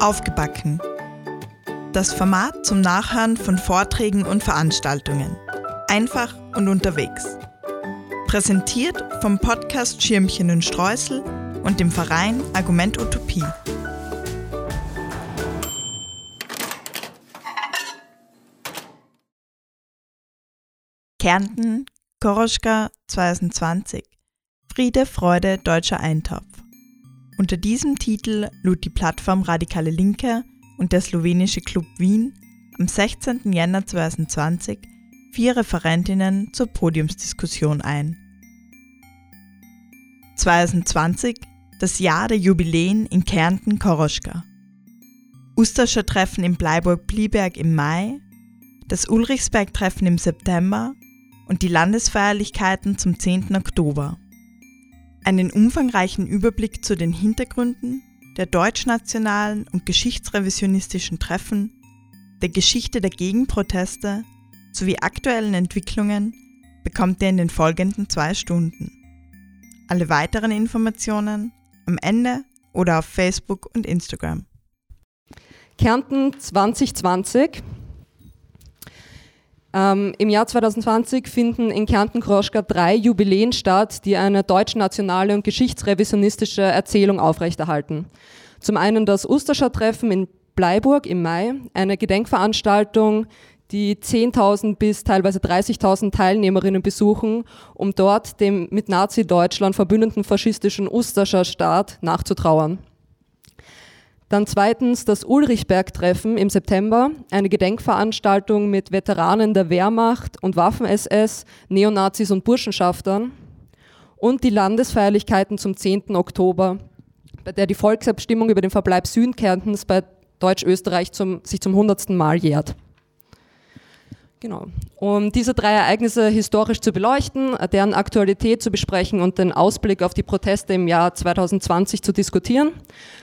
Aufgebacken. Das Format zum Nachhören von Vorträgen und Veranstaltungen. Einfach und unterwegs. Präsentiert vom Podcast Schirmchen und Streusel und dem Verein Argument Utopie. Kärnten, Koroschka 2020. Friede, Freude, deutscher Eintopf. Unter diesem Titel lud die Plattform Radikale Linke und der slowenische Club Wien am 16. Jänner 2020 vier Referentinnen zur Podiumsdiskussion ein. 2020 das Jahr der Jubiläen in Kärnten-Koroschka. Usterscher Treffen in Bleiburg-Blieberg im Mai, das Ulrichsberg-Treffen im September und die Landesfeierlichkeiten zum 10. Oktober. Einen umfangreichen Überblick zu den Hintergründen der deutschnationalen und geschichtsrevisionistischen Treffen, der Geschichte der Gegenproteste sowie aktuellen Entwicklungen bekommt ihr in den folgenden zwei Stunden. Alle weiteren Informationen am Ende oder auf Facebook und Instagram. Kärnten 2020 ähm, Im Jahr 2020 finden in Kärnten-Kroschka drei Jubiläen statt, die eine deutsch-nationale und geschichtsrevisionistische Erzählung aufrechterhalten. Zum einen das Usterscher Treffen in Bleiburg im Mai, eine Gedenkveranstaltung, die 10.000 bis teilweise 30.000 Teilnehmerinnen besuchen, um dort dem mit Nazi-Deutschland verbündeten faschistischen Usterscher Staat nachzutrauern. Dann zweitens das Ulrichberg-Treffen im September, eine Gedenkveranstaltung mit Veteranen der Wehrmacht und Waffen-SS, Neonazis und Burschenschaftern. Und die Landesfeierlichkeiten zum 10. Oktober, bei der die Volksabstimmung über den Verbleib Südkärntens bei Deutsch-Österreich sich zum 100. Mal jährt. Genau. Um diese drei Ereignisse historisch zu beleuchten, deren Aktualität zu besprechen und den Ausblick auf die Proteste im Jahr 2020 zu diskutieren,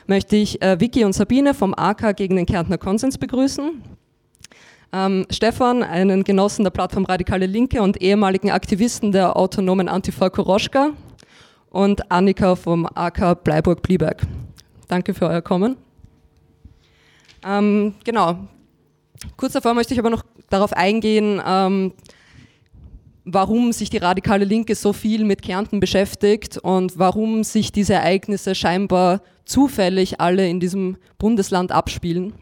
möchte ich äh, Vicky und Sabine vom AK gegen den Kärntner Konsens begrüßen. Ähm, Stefan, einen Genossen der Plattform Radikale Linke und ehemaligen Aktivisten der autonomen Antifa Koroschka und Annika vom AK Bleiburg-Blieberg. Danke für euer Kommen. Ähm, genau. Kurz davor möchte ich aber noch darauf eingehen, ähm, warum sich die radikale Linke so viel mit Kärnten beschäftigt und warum sich diese Ereignisse scheinbar zufällig alle in diesem Bundesland abspielen.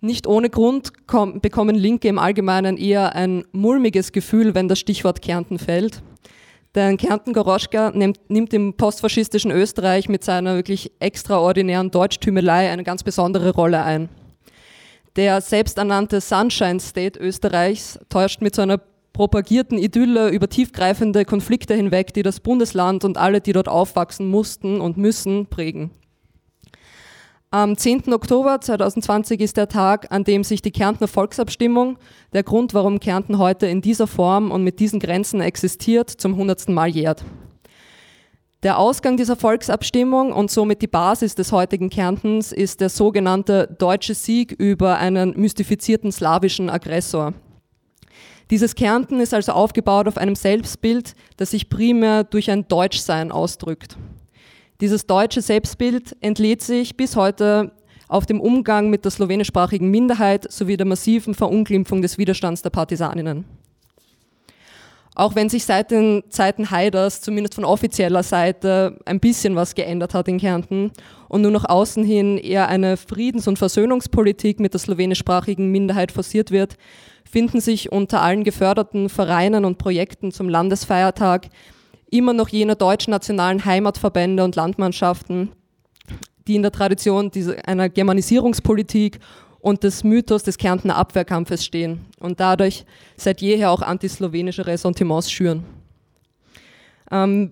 Nicht ohne Grund bekommen Linke im Allgemeinen eher ein mulmiges Gefühl, wenn das Stichwort Kärnten fällt. Denn Kärnten-Goroschka nimmt, nimmt, im postfaschistischen Österreich mit seiner wirklich extraordinären Deutschtümelei eine ganz besondere Rolle ein. Der selbsternannte Sunshine State Österreichs täuscht mit so einer propagierten Idylle über tiefgreifende Konflikte hinweg, die das Bundesland und alle, die dort aufwachsen mussten und müssen, prägen. Am 10. Oktober 2020 ist der Tag, an dem sich die Kärntner Volksabstimmung, der Grund, warum Kärnten heute in dieser Form und mit diesen Grenzen existiert, zum 100. Mal jährt. Der Ausgang dieser Volksabstimmung und somit die Basis des heutigen Kärntens ist der sogenannte deutsche Sieg über einen mystifizierten slawischen Aggressor. Dieses Kärnten ist also aufgebaut auf einem Selbstbild, das sich primär durch ein Deutschsein ausdrückt. Dieses deutsche Selbstbild entlädt sich bis heute auf dem Umgang mit der slowenischsprachigen Minderheit sowie der massiven Verunglimpfung des Widerstands der Partisaninnen. Auch wenn sich seit den Zeiten Haiders, zumindest von offizieller Seite, ein bisschen was geändert hat in Kärnten und nur nach außen hin eher eine Friedens- und Versöhnungspolitik mit der slowenischsprachigen Minderheit forciert wird, finden sich unter allen geförderten Vereinen und Projekten zum Landesfeiertag immer noch jene deutsch-nationalen Heimatverbände und Landmannschaften, die in der Tradition einer Germanisierungspolitik und des Mythos des Kärntner Abwehrkampfes stehen und dadurch seit jeher auch antislowenische Ressentiments schüren. Ähm,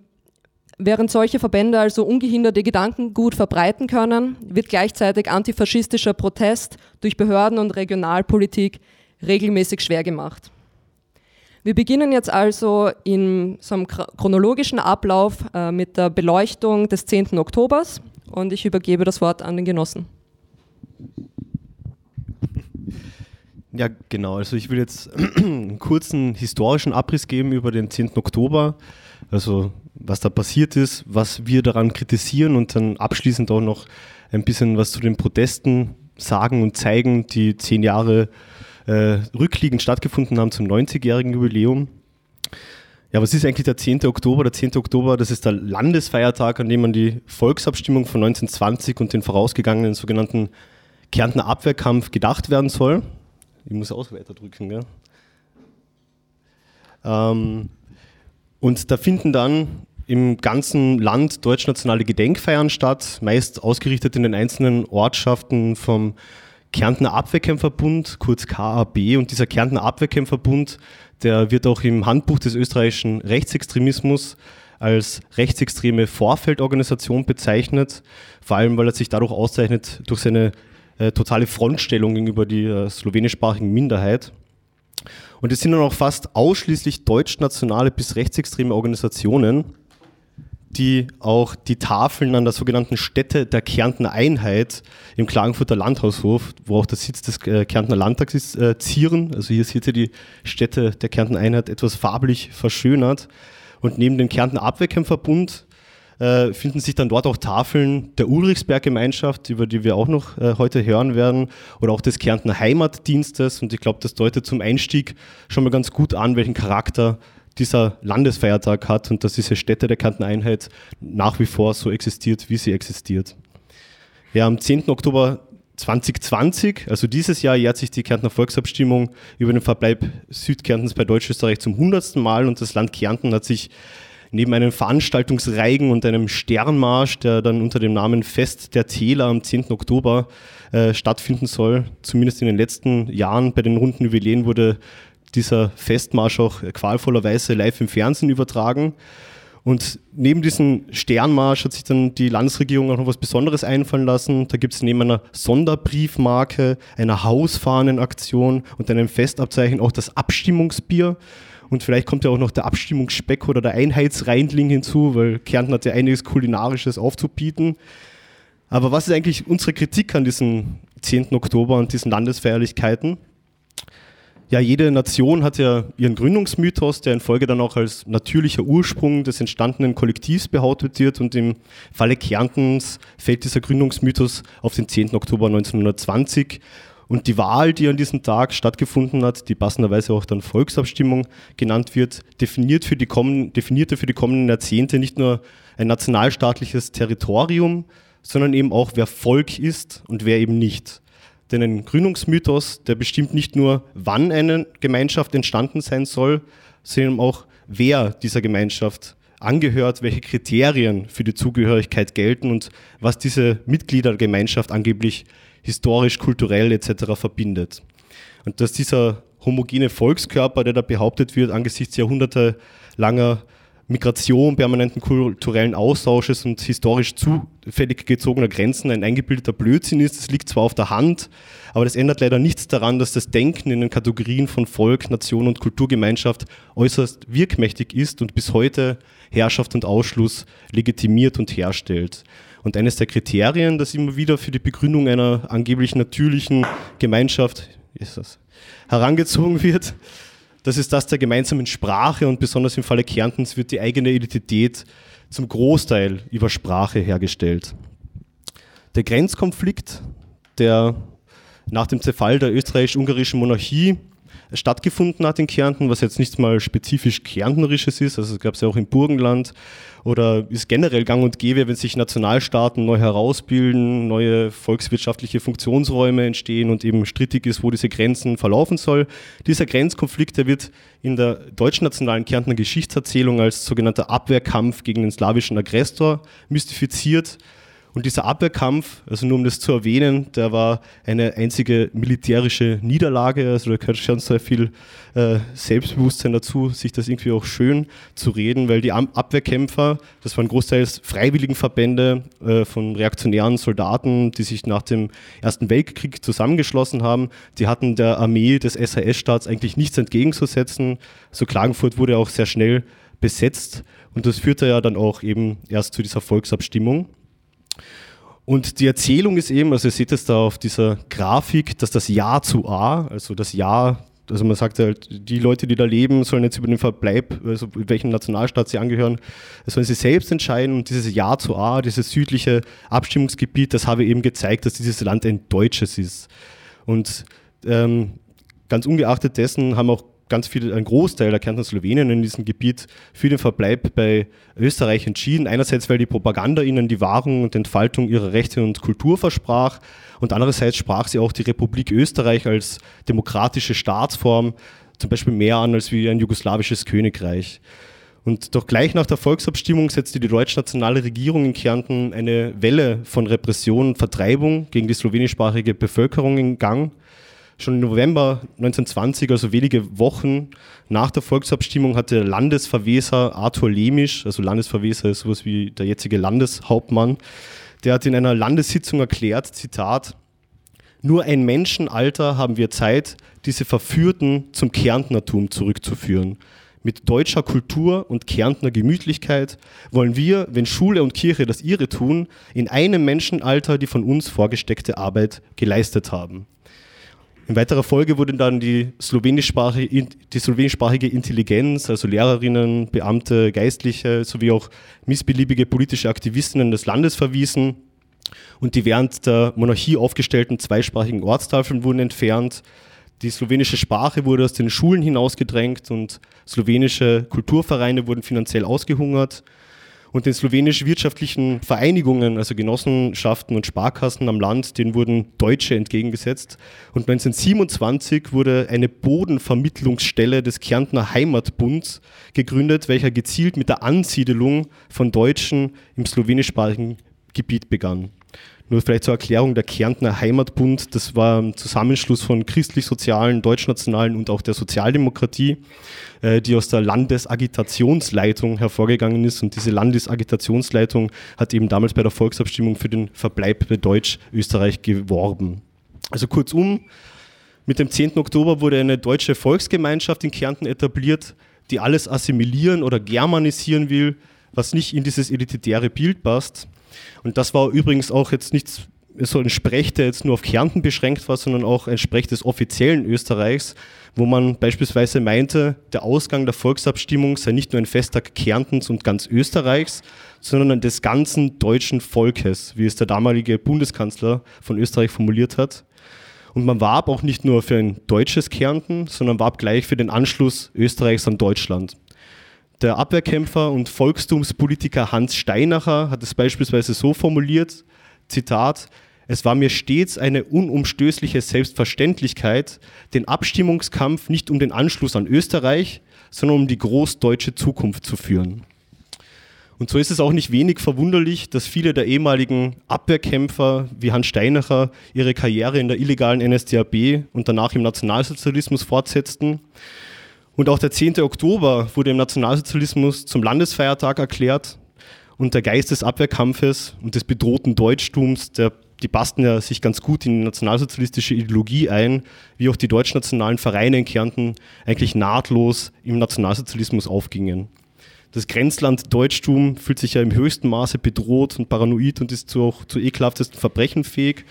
während solche Verbände also ungehinderte Gedanken gut verbreiten können, wird gleichzeitig antifaschistischer Protest durch Behörden und Regionalpolitik regelmäßig schwer gemacht. Wir beginnen jetzt also in so einem chronologischen Ablauf äh, mit der Beleuchtung des 10. Oktobers und ich übergebe das Wort an den Genossen. Ja, genau. Also ich will jetzt einen kurzen historischen Abriss geben über den 10. Oktober. Also was da passiert ist, was wir daran kritisieren und dann abschließend auch noch ein bisschen was zu den Protesten sagen und zeigen, die zehn Jahre äh, rückliegend stattgefunden haben zum 90-jährigen Jubiläum. Ja, was ist eigentlich der 10. Oktober? Der 10. Oktober, das ist der Landesfeiertag, an dem an die Volksabstimmung von 1920 und den vorausgegangenen sogenannten Kärntner Abwehrkampf gedacht werden soll. Ich muss auch weiter drücken, gell? Ähm, und da finden dann im ganzen Land deutschnationale Gedenkfeiern statt, meist ausgerichtet in den einzelnen Ortschaften vom Kärntner Abwehrkämpferbund, kurz KAB. Und dieser Kärntner Abwehrkämpferbund, der wird auch im Handbuch des österreichischen Rechtsextremismus als rechtsextreme Vorfeldorganisation bezeichnet, vor allem weil er sich dadurch auszeichnet durch seine äh, totale Frontstellung gegenüber der äh, slowenischsprachigen Minderheit. Und es sind dann auch fast ausschließlich deutschnationale bis rechtsextreme Organisationen, die auch die Tafeln an der sogenannten Stätte der Kärntner Einheit im Klagenfurter Landhaushof, wo auch der Sitz des äh, Kärntner Landtags ist, äh, zieren. Also hier seht ihr die Stätte der Kärntner Einheit etwas farblich verschönert. Und neben dem Kärntner Abwehrkämpferbund finden sich dann dort auch Tafeln der Ulrichsberg-Gemeinschaft, über die wir auch noch äh, heute hören werden, oder auch des Kärntner Heimatdienstes. Und ich glaube, das deutet zum Einstieg schon mal ganz gut an, welchen Charakter dieser Landesfeiertag hat und dass diese Stätte der Kärntner Einheit nach wie vor so existiert, wie sie existiert. Ja, am 10. Oktober 2020, also dieses Jahr, jährt sich die Kärntner Volksabstimmung über den Verbleib Südkärntens bei Deutschösterreich zum hundertsten Mal und das Land Kärnten hat sich neben einem Veranstaltungsreigen und einem Sternmarsch, der dann unter dem Namen Fest der Täler am 10. Oktober äh, stattfinden soll, zumindest in den letzten Jahren bei den runden Jubiläen wurde dieser Festmarsch auch qualvollerweise live im Fernsehen übertragen. Und neben diesem Sternmarsch hat sich dann die Landesregierung auch noch was Besonderes einfallen lassen. Da gibt es neben einer Sonderbriefmarke, einer Hausfahnenaktion und einem Festabzeichen auch das Abstimmungsbier. Und vielleicht kommt ja auch noch der Abstimmungsspeck oder der Einheitsreindling hinzu, weil Kärnten hat ja einiges Kulinarisches aufzubieten. Aber was ist eigentlich unsere Kritik an diesem 10. Oktober und diesen Landesfeierlichkeiten? Ja, jede Nation hat ja ihren Gründungsmythos, der in Folge dann auch als natürlicher Ursprung des entstandenen Kollektivs behauptet wird. Und im Falle Kärntens fällt dieser Gründungsmythos auf den 10. Oktober 1920. Und die Wahl, die an diesem Tag stattgefunden hat, die passenderweise auch dann Volksabstimmung genannt wird, definiert für die kommenden, definierte für die kommenden Jahrzehnte nicht nur ein nationalstaatliches Territorium, sondern eben auch, wer Volk ist und wer eben nicht. Denn ein Gründungsmythos, der bestimmt nicht nur, wann eine Gemeinschaft entstanden sein soll, sondern auch, wer dieser Gemeinschaft angehört, welche Kriterien für die Zugehörigkeit gelten und was diese Mitglieder der Gemeinschaft angeblich historisch, kulturell etc. verbindet. Und dass dieser homogene Volkskörper, der da behauptet wird, angesichts jahrhundertelanger Migration, permanenten kulturellen Austausches und historisch zufällig gezogener Grenzen ein eingebildeter Blödsinn ist. Das liegt zwar auf der Hand, aber das ändert leider nichts daran, dass das Denken in den Kategorien von Volk, Nation und Kulturgemeinschaft äußerst wirkmächtig ist und bis heute Herrschaft und Ausschluss legitimiert und herstellt. Und eines der Kriterien, das immer wieder für die Begründung einer angeblich natürlichen Gemeinschaft Jesus, herangezogen wird, das ist das der gemeinsamen Sprache und besonders im Falle Kärntens wird die eigene Identität zum Großteil über Sprache hergestellt. Der Grenzkonflikt, der nach dem Zerfall der österreichisch-ungarischen Monarchie stattgefunden hat in Kärnten, was jetzt nicht mal spezifisch Kärntnerisches ist, also es gab es ja auch im Burgenland oder ist generell gang und gäbe, wenn sich Nationalstaaten neu herausbilden, neue volkswirtschaftliche Funktionsräume entstehen und eben strittig ist, wo diese Grenzen verlaufen soll. Dieser Grenzkonflikt, der wird in der deutschnationalen Kärntner Geschichtserzählung als sogenannter Abwehrkampf gegen den slawischen Aggressor mystifiziert. Und dieser Abwehrkampf, also nur um das zu erwähnen, der war eine einzige militärische Niederlage. Also da gehört schon sehr viel äh, Selbstbewusstsein dazu, sich das irgendwie auch schön zu reden, weil die Abwehrkämpfer, das waren großteils Freiwilligenverbände äh, von reaktionären Soldaten, die sich nach dem Ersten Weltkrieg zusammengeschlossen haben. Die hatten der Armee des SAS-Staats eigentlich nichts entgegenzusetzen. So Klagenfurt wurde auch sehr schnell besetzt und das führte ja dann auch eben erst zu dieser Volksabstimmung. Und die Erzählung ist eben, also ihr seht es da auf dieser Grafik, dass das Ja zu A, also das Ja also man sagt halt, die Leute, die da leben, sollen jetzt über den Verbleib, also welchen Nationalstaat sie angehören, sollen sie selbst entscheiden. Und dieses Ja zu A, dieses südliche Abstimmungsgebiet, das habe eben gezeigt, dass dieses Land ein deutsches ist. Und ähm, ganz ungeachtet dessen haben auch ganz viel, ein Großteil der Kärntner Slowenen in diesem Gebiet für den Verbleib bei Österreich entschieden. Einerseits, weil die Propaganda ihnen die Wahrung und Entfaltung ihrer Rechte und Kultur versprach und andererseits sprach sie auch die Republik Österreich als demokratische Staatsform zum Beispiel mehr an als wie ein jugoslawisches Königreich. Und doch gleich nach der Volksabstimmung setzte die deutsch-nationale Regierung in Kärnten eine Welle von Repression und Vertreibung gegen die slowenischsprachige Bevölkerung in Gang. Schon im November 1920, also wenige Wochen nach der Volksabstimmung, hatte Landesverweser Arthur Lemisch, also Landesverweser ist sowas wie der jetzige Landeshauptmann, der hat in einer Landessitzung erklärt, Zitat, nur ein Menschenalter haben wir Zeit, diese Verführten zum Kärntnertum zurückzuführen. Mit deutscher Kultur und Kärntner Gemütlichkeit wollen wir, wenn Schule und Kirche das ihre tun, in einem Menschenalter die von uns vorgesteckte Arbeit geleistet haben. In weiterer Folge wurde dann die slowenischsprachige, die slowenischsprachige Intelligenz, also Lehrerinnen, Beamte, Geistliche sowie auch missbeliebige politische Aktivistinnen des Landes verwiesen und die während der Monarchie aufgestellten zweisprachigen Ortstafeln wurden entfernt. Die slowenische Sprache wurde aus den Schulen hinausgedrängt und slowenische Kulturvereine wurden finanziell ausgehungert und den slowenischen wirtschaftlichen Vereinigungen, also Genossenschaften und Sparkassen am Land, denen wurden Deutsche entgegengesetzt. Und 1927 wurde eine Bodenvermittlungsstelle des Kärntner Heimatbunds gegründet, welcher gezielt mit der Ansiedelung von Deutschen im slowenischsprachigen Gebiet begann. Nur vielleicht zur Erklärung, der Kärntner Heimatbund, das war ein Zusammenschluss von christlich-sozialen, deutschnationalen und auch der Sozialdemokratie, äh, die aus der Landesagitationsleitung hervorgegangen ist. Und diese Landesagitationsleitung hat eben damals bei der Volksabstimmung für den Verbleib bei Deutsch-Österreich geworben. Also kurzum, mit dem 10. Oktober wurde eine deutsche Volksgemeinschaft in Kärnten etabliert, die alles assimilieren oder germanisieren will, was nicht in dieses elitäre Bild passt. Und das war übrigens auch jetzt nichts so ein Sprech, der jetzt nur auf Kärnten beschränkt war, sondern auch ein Sprech des offiziellen Österreichs, wo man beispielsweise meinte, der Ausgang der Volksabstimmung sei nicht nur ein Festtag Kärntens und ganz Österreichs, sondern des ganzen deutschen Volkes, wie es der damalige Bundeskanzler von Österreich formuliert hat. Und man warb auch nicht nur für ein deutsches Kärnten, sondern warb gleich für den Anschluss Österreichs an Deutschland. Der Abwehrkämpfer und Volkstumspolitiker Hans Steinacher hat es beispielsweise so formuliert, Zitat, es war mir stets eine unumstößliche Selbstverständlichkeit, den Abstimmungskampf nicht um den Anschluss an Österreich, sondern um die großdeutsche Zukunft zu führen. Und so ist es auch nicht wenig verwunderlich, dass viele der ehemaligen Abwehrkämpfer wie Hans Steinacher ihre Karriere in der illegalen NSDAP und danach im Nationalsozialismus fortsetzten und auch der 10. Oktober wurde im Nationalsozialismus zum Landesfeiertag erklärt und der Geist des Abwehrkampfes und des bedrohten Deutschtums, der, die passten ja sich ganz gut in die nationalsozialistische Ideologie ein, wie auch die deutschnationalen Vereine in Kärnten eigentlich nahtlos im Nationalsozialismus aufgingen. Das Grenzland Deutschtum fühlt sich ja im höchsten Maße bedroht und paranoid und ist zu auch zu ekelhaftesten Verbrechen fähig.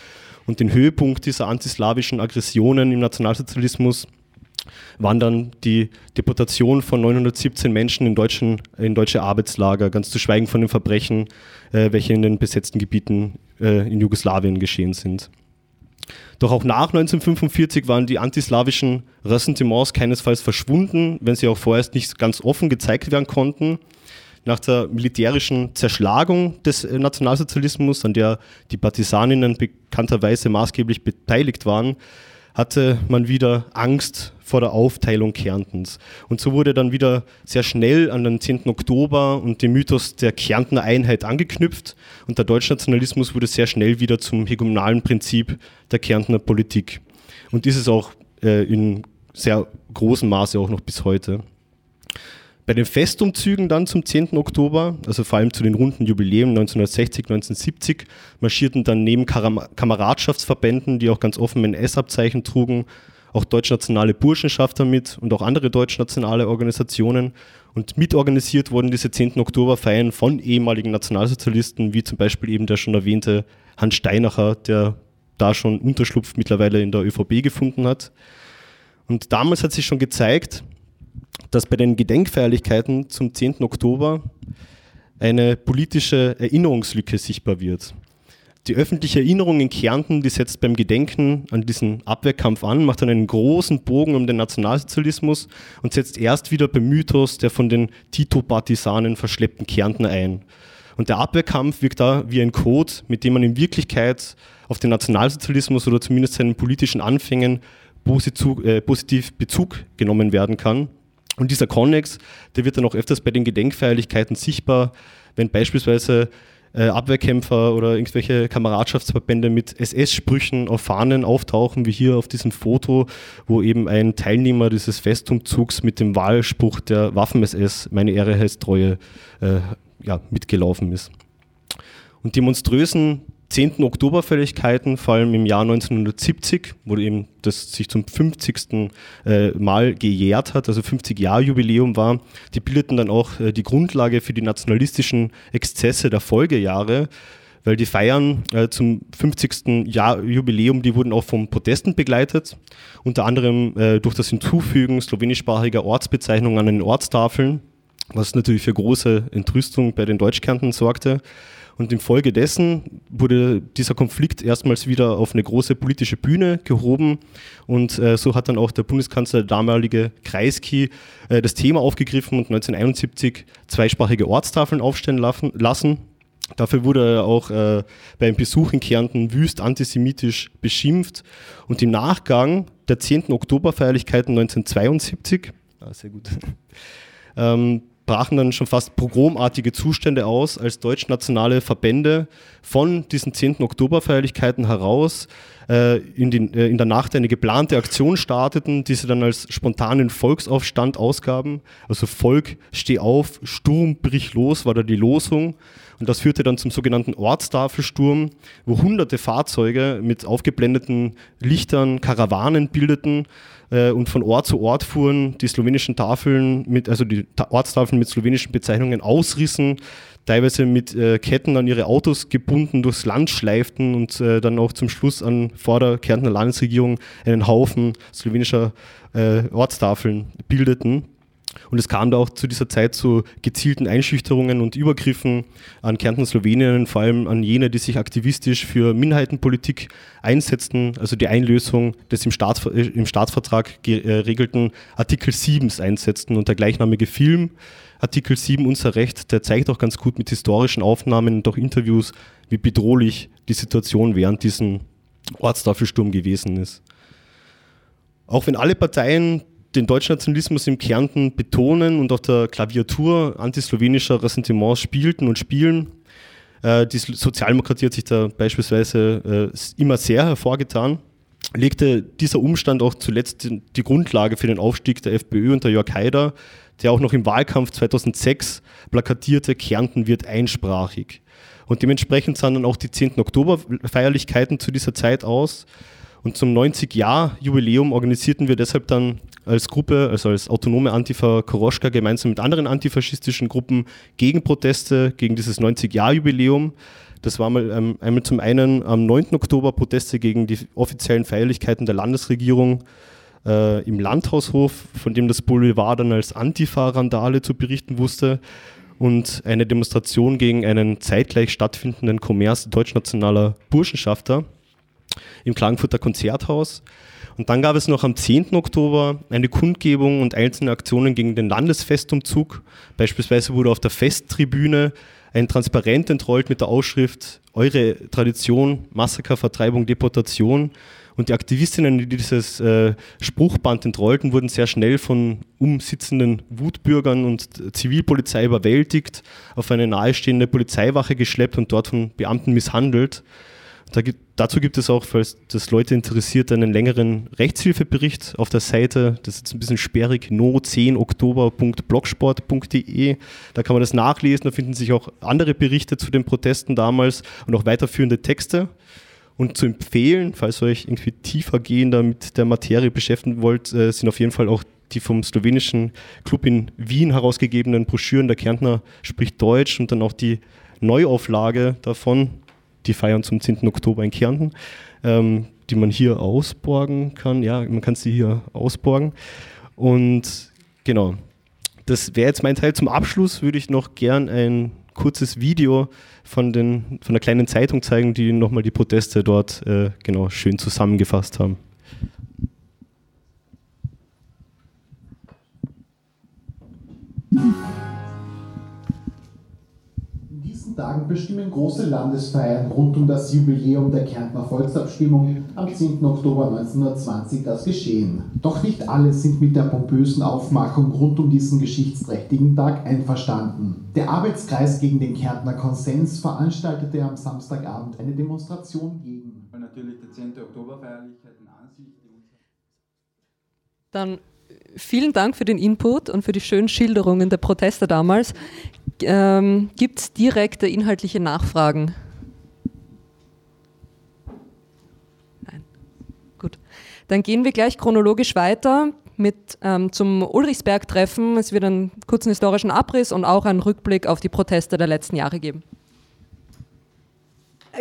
Und den Höhepunkt dieser antislawischen Aggressionen im Nationalsozialismus waren dann die Deportation von 917 Menschen in, deutschen, in deutsche Arbeitslager, ganz zu schweigen von den Verbrechen, äh, welche in den besetzten Gebieten äh, in Jugoslawien geschehen sind. Doch auch nach 1945 waren die antislawischen Ressentiments keinesfalls verschwunden, wenn sie auch vorerst nicht ganz offen gezeigt werden konnten. Nach der militärischen Zerschlagung des äh, Nationalsozialismus, an der die Partisaninnen bekannterweise maßgeblich beteiligt waren, hatte man wieder Angst vor der Aufteilung Kärntens. Und so wurde dann wieder sehr schnell an den 10. Oktober und dem Mythos der Kärntner Einheit angeknüpft und der Deutschnationalismus wurde sehr schnell wieder zum hegemonalen Prinzip der Kärntner Politik. Und ist es auch äh, in sehr großem Maße auch noch bis heute. Bei den Festumzügen dann zum 10. Oktober, also vor allem zu den runden Jubiläen 1960, 1970, marschierten dann neben Kameradschaftsverbänden, die auch ganz offen NS-Abzeichen trugen, auch deutschnationale Burschenschafter mit und auch andere deutschnationale Organisationen. Und mitorganisiert wurden diese 10. Oktoberfeiern von ehemaligen Nationalsozialisten, wie zum Beispiel eben der schon erwähnte Hans Steinacher, der da schon Unterschlupf mittlerweile in der ÖVP gefunden hat. Und damals hat sich schon gezeigt, dass bei den Gedenkfeierlichkeiten zum 10. Oktober eine politische Erinnerungslücke sichtbar wird. Die öffentliche Erinnerung in Kärnten, die setzt beim Gedenken an diesen Abwehrkampf an, macht dann einen großen Bogen um den Nationalsozialismus und setzt erst wieder beim Mythos der von den Tito-Partisanen verschleppten Kärnten ein. Und der Abwehrkampf wirkt da wie ein Code, mit dem man in Wirklichkeit auf den Nationalsozialismus oder zumindest seinen politischen Anfängen äh, positiv Bezug genommen werden kann. Und dieser Konnex, der wird dann auch öfters bei den Gedenkfeierlichkeiten sichtbar, wenn beispielsweise äh, Abwehrkämpfer oder irgendwelche Kameradschaftsverbände mit SS-Sprüchen auf Fahnen auftauchen, wie hier auf diesem Foto, wo eben ein Teilnehmer dieses Festumzugs mit dem Wahlspruch der Waffen-SS, meine Ehre heißt Treue, äh, ja, mitgelaufen ist. Und die monströsen 10. Oktoberfälligkeiten, vor allem im Jahr 1970, wo eben das sich zum 50. Äh, Mal gejährt hat, also 50 Jahr Jubiläum war, die bildeten dann auch äh, die Grundlage für die nationalistischen Exzesse der Folgejahre, weil die Feiern äh, zum 50. Jahr Jubiläum, die wurden auch von Protesten begleitet, unter anderem durch das Hinzufügen slowenischsprachiger Ortsbezeichnungen an den Ortstafeln, was natürlich für große Entrüstung bei den Deutschkärnten sorgte. Und infolgedessen wurde dieser Konflikt erstmals wieder auf eine große politische Bühne gehoben. Und äh, so hat dann auch der Bundeskanzler, der damalige Kreisky, äh, das Thema aufgegriffen und 1971 zweisprachige Ortstafeln aufstellen lassen. Dafür wurde er auch äh, beim Besuch in Kärnten wüst antisemitisch beschimpft. Und im Nachgang der 10. Oktoberfeierlichkeiten 1972, ah, sehr gut, ähm, brachen dann schon fast pogromartige Zustände aus, als deutschnationale Verbände von diesen 10. Oktoberfeierlichkeiten heraus äh, in, den, äh, in, der Nacht eine geplante Aktion starteten, die sie dann als spontanen Volksaufstand ausgaben. Also Volk, steh auf, Sturm, brich los, war da die Losung. Und das führte dann zum sogenannten Ortstafelsturm, wo hunderte Fahrzeuge mit aufgeblendeten Lichtern Karawanen bildeten äh, und von Ort zu Ort fuhren, die slowenischen Tafeln mit, also die Ta Ortstafeln mit slowenischen Bezeichnungen ausrissen, teilweise mit äh, Ketten an ihre Autos gebunden durchs Land schleiften und äh, dann auch zum Schluss an vor der Kärntner Landesregierung einen Haufen slowenischer äh, Ortstafeln bildeten. Und es kam da auch zu dieser Zeit zu gezielten Einschüchterungen und Übergriffen an Kärnten Slowenien, vor allem an jene, die sich aktivistisch für Minderheitenpolitik einsetzten, also die Einlösung des im, Staats, äh, im Staatsvertrag geregelten äh, Artikel 7 einsetzten und der gleichnamige Film Artikel 7 Unser Recht, der zeigt auch ganz gut mit historischen Aufnahmen und auch Interviews, wie bedrohlich die Situation während diesem Ortstafelsturm gewesen ist. Auch wenn alle Parteien den Deutschnationalismus im Kärnten betonen und auf der Klaviatur antislowenischer Ressentiments spielten und spielen. Äh, die Sozialdemokratie hat sich da beispielsweise äh, immer sehr hervorgetan, legte dieser Umstand auch zuletzt die Grundlage für den Aufstieg der FPÖ unter Jörg Haider, der auch noch im Wahlkampf 2006 plakatierte, Kärnten wird einsprachig. Und dementsprechend sahen dann auch die 10. Oktoberfeierlichkeiten zu dieser Zeit aus. Und zum 90-Jahr-Jubiläum organisierten wir deshalb dann als Gruppe, also als autonome Antifa Koroschka gemeinsam mit anderen antifaschistischen Gruppen Gegenproteste gegen dieses 90-Jahr-Jubiläum. Das war mal ähm, einmal zum einen am 9. Oktober Proteste gegen die offiziellen Feierlichkeiten der Landesregierung äh, im Landhaushof, von dem das Boulevard dann als Antifa-Randale zu berichten wusste und eine Demonstration gegen einen zeitgleich stattfindenden Kommerz deutschnationaler Burschenschafter im Klagenfurter Konzerthaus. Und dann gab es noch am 10. Oktober eine Kundgebung und einzelne Aktionen gegen den Landesfestumzug. Beispielsweise wurde auf der Festtribüne ein Transparent entrollt mit der Ausschrift Eure Tradition, Massaker, Vertreibung, Deportation. Und die Aktivistinnen, die dieses äh, Spruchband entrollten, wurden sehr schnell von umsitzenden Wutbürgern und Zivilpolizei überwältigt, auf eine nahestehende Polizeiwache geschleppt und dort von Beamten misshandelt. Da gibt, dazu gibt es auch, falls das Leute interessiert, einen längeren Rechtshilfebericht auf der Seite. Das ist jetzt ein bisschen sperrig, no10oktober.blogsport.de. Da kann man das nachlesen. Da finden sich auch andere Berichte zu den Protesten damals und auch weiterführende Texte. Und zu empfehlen, falls ihr euch irgendwie tiefer gehender mit der Materie beschäftigen wollt, äh, sind auf jeden Fall auch die vom slowenischen Club in Wien herausgegebenen Broschüren. Der Kärntner spricht Deutsch und dann auch die Neuauflage davon die feiern zum 10. Oktober in Kärnten. Ähm, die man hier ausborgen kann. Ja, man kann sie hier ausborgen. Und genau, das wäre jetzt mein Teil. Zum Abschluss würde ich noch gern ein kurzes Video von, den, von der kleinen Zeitung zeigen, die nochmal die Proteste dort äh, genau schön zusammengefasst haben. Tagen bestimmen große Landesfeiern rund um das Jubiläum der Kärntner Volksabstimmung am 10. Oktober 1920 das Geschehen. Doch nicht alle sind mit der pompösen Aufmachung rund um diesen geschichtsträchtigen Tag einverstanden. Der Arbeitskreis gegen den Kärntner Konsens veranstaltete am Samstagabend eine Demonstration gegen. Weil natürlich die 10. Oktoberfeierlichkeiten an sich. Dann vielen Dank für den Input und für die schönen Schilderungen der Proteste damals. Ähm, Gibt es direkte inhaltliche Nachfragen? Nein. Gut. Dann gehen wir gleich chronologisch weiter mit ähm, zum Ulrichsberg-Treffen. Es wird einen kurzen historischen Abriss und auch einen Rückblick auf die Proteste der letzten Jahre geben.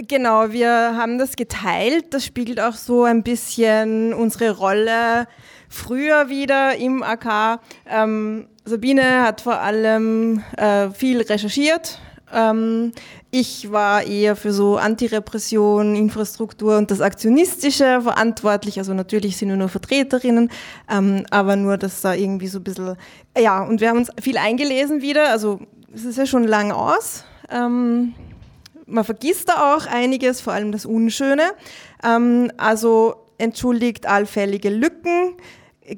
Genau, wir haben das geteilt. Das spiegelt auch so ein bisschen unsere Rolle früher wieder im AK. Ähm, Sabine hat vor allem äh, viel recherchiert. Ähm, ich war eher für so Antirepression, Infrastruktur und das Aktionistische verantwortlich. Also natürlich sind wir nur Vertreterinnen, ähm, aber nur, dass da irgendwie so ein bisschen, ja, und wir haben uns viel eingelesen wieder. Also es ist ja schon lang aus. Ähm, man vergisst da auch einiges, vor allem das Unschöne. Ähm, also entschuldigt allfällige Lücken.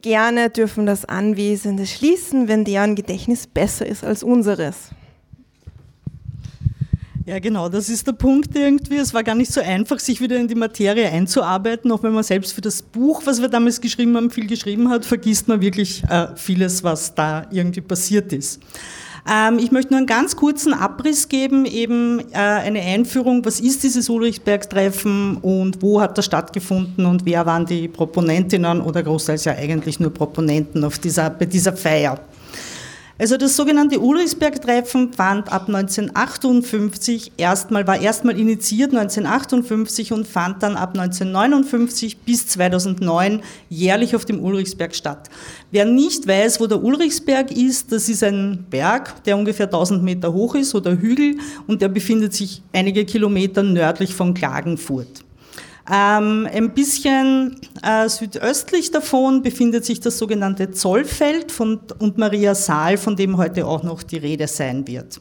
Gerne dürfen das Anwesende schließen, wenn deren Gedächtnis besser ist als unseres. Ja, genau, das ist der Punkt irgendwie. Es war gar nicht so einfach, sich wieder in die Materie einzuarbeiten, auch wenn man selbst für das Buch, was wir damals geschrieben haben, viel geschrieben hat, vergisst man wirklich äh, vieles, was da irgendwie passiert ist. Ähm, ich möchte nur einen ganz kurzen Abriss geben, eben äh, eine Einführung, was ist dieses Ulrichsberg-Treffen und wo hat das stattgefunden und wer waren die Proponentinnen oder großteils ja eigentlich nur Proponenten auf dieser, bei dieser Feier. Also das sogenannte Ulrichsberg-Treffen fand ab 1958 erstmal, war erstmal initiiert 1958 und fand dann ab 1959 bis 2009 jährlich auf dem Ulrichsberg statt. Wer nicht weiß, wo der Ulrichsberg ist, das ist ein Berg, der ungefähr 1000 Meter hoch ist oder Hügel und der befindet sich einige Kilometer nördlich von Klagenfurt. Ähm, ein bisschen äh, südöstlich davon befindet sich das sogenannte Zollfeld von, und Maria Saal, von dem heute auch noch die Rede sein wird.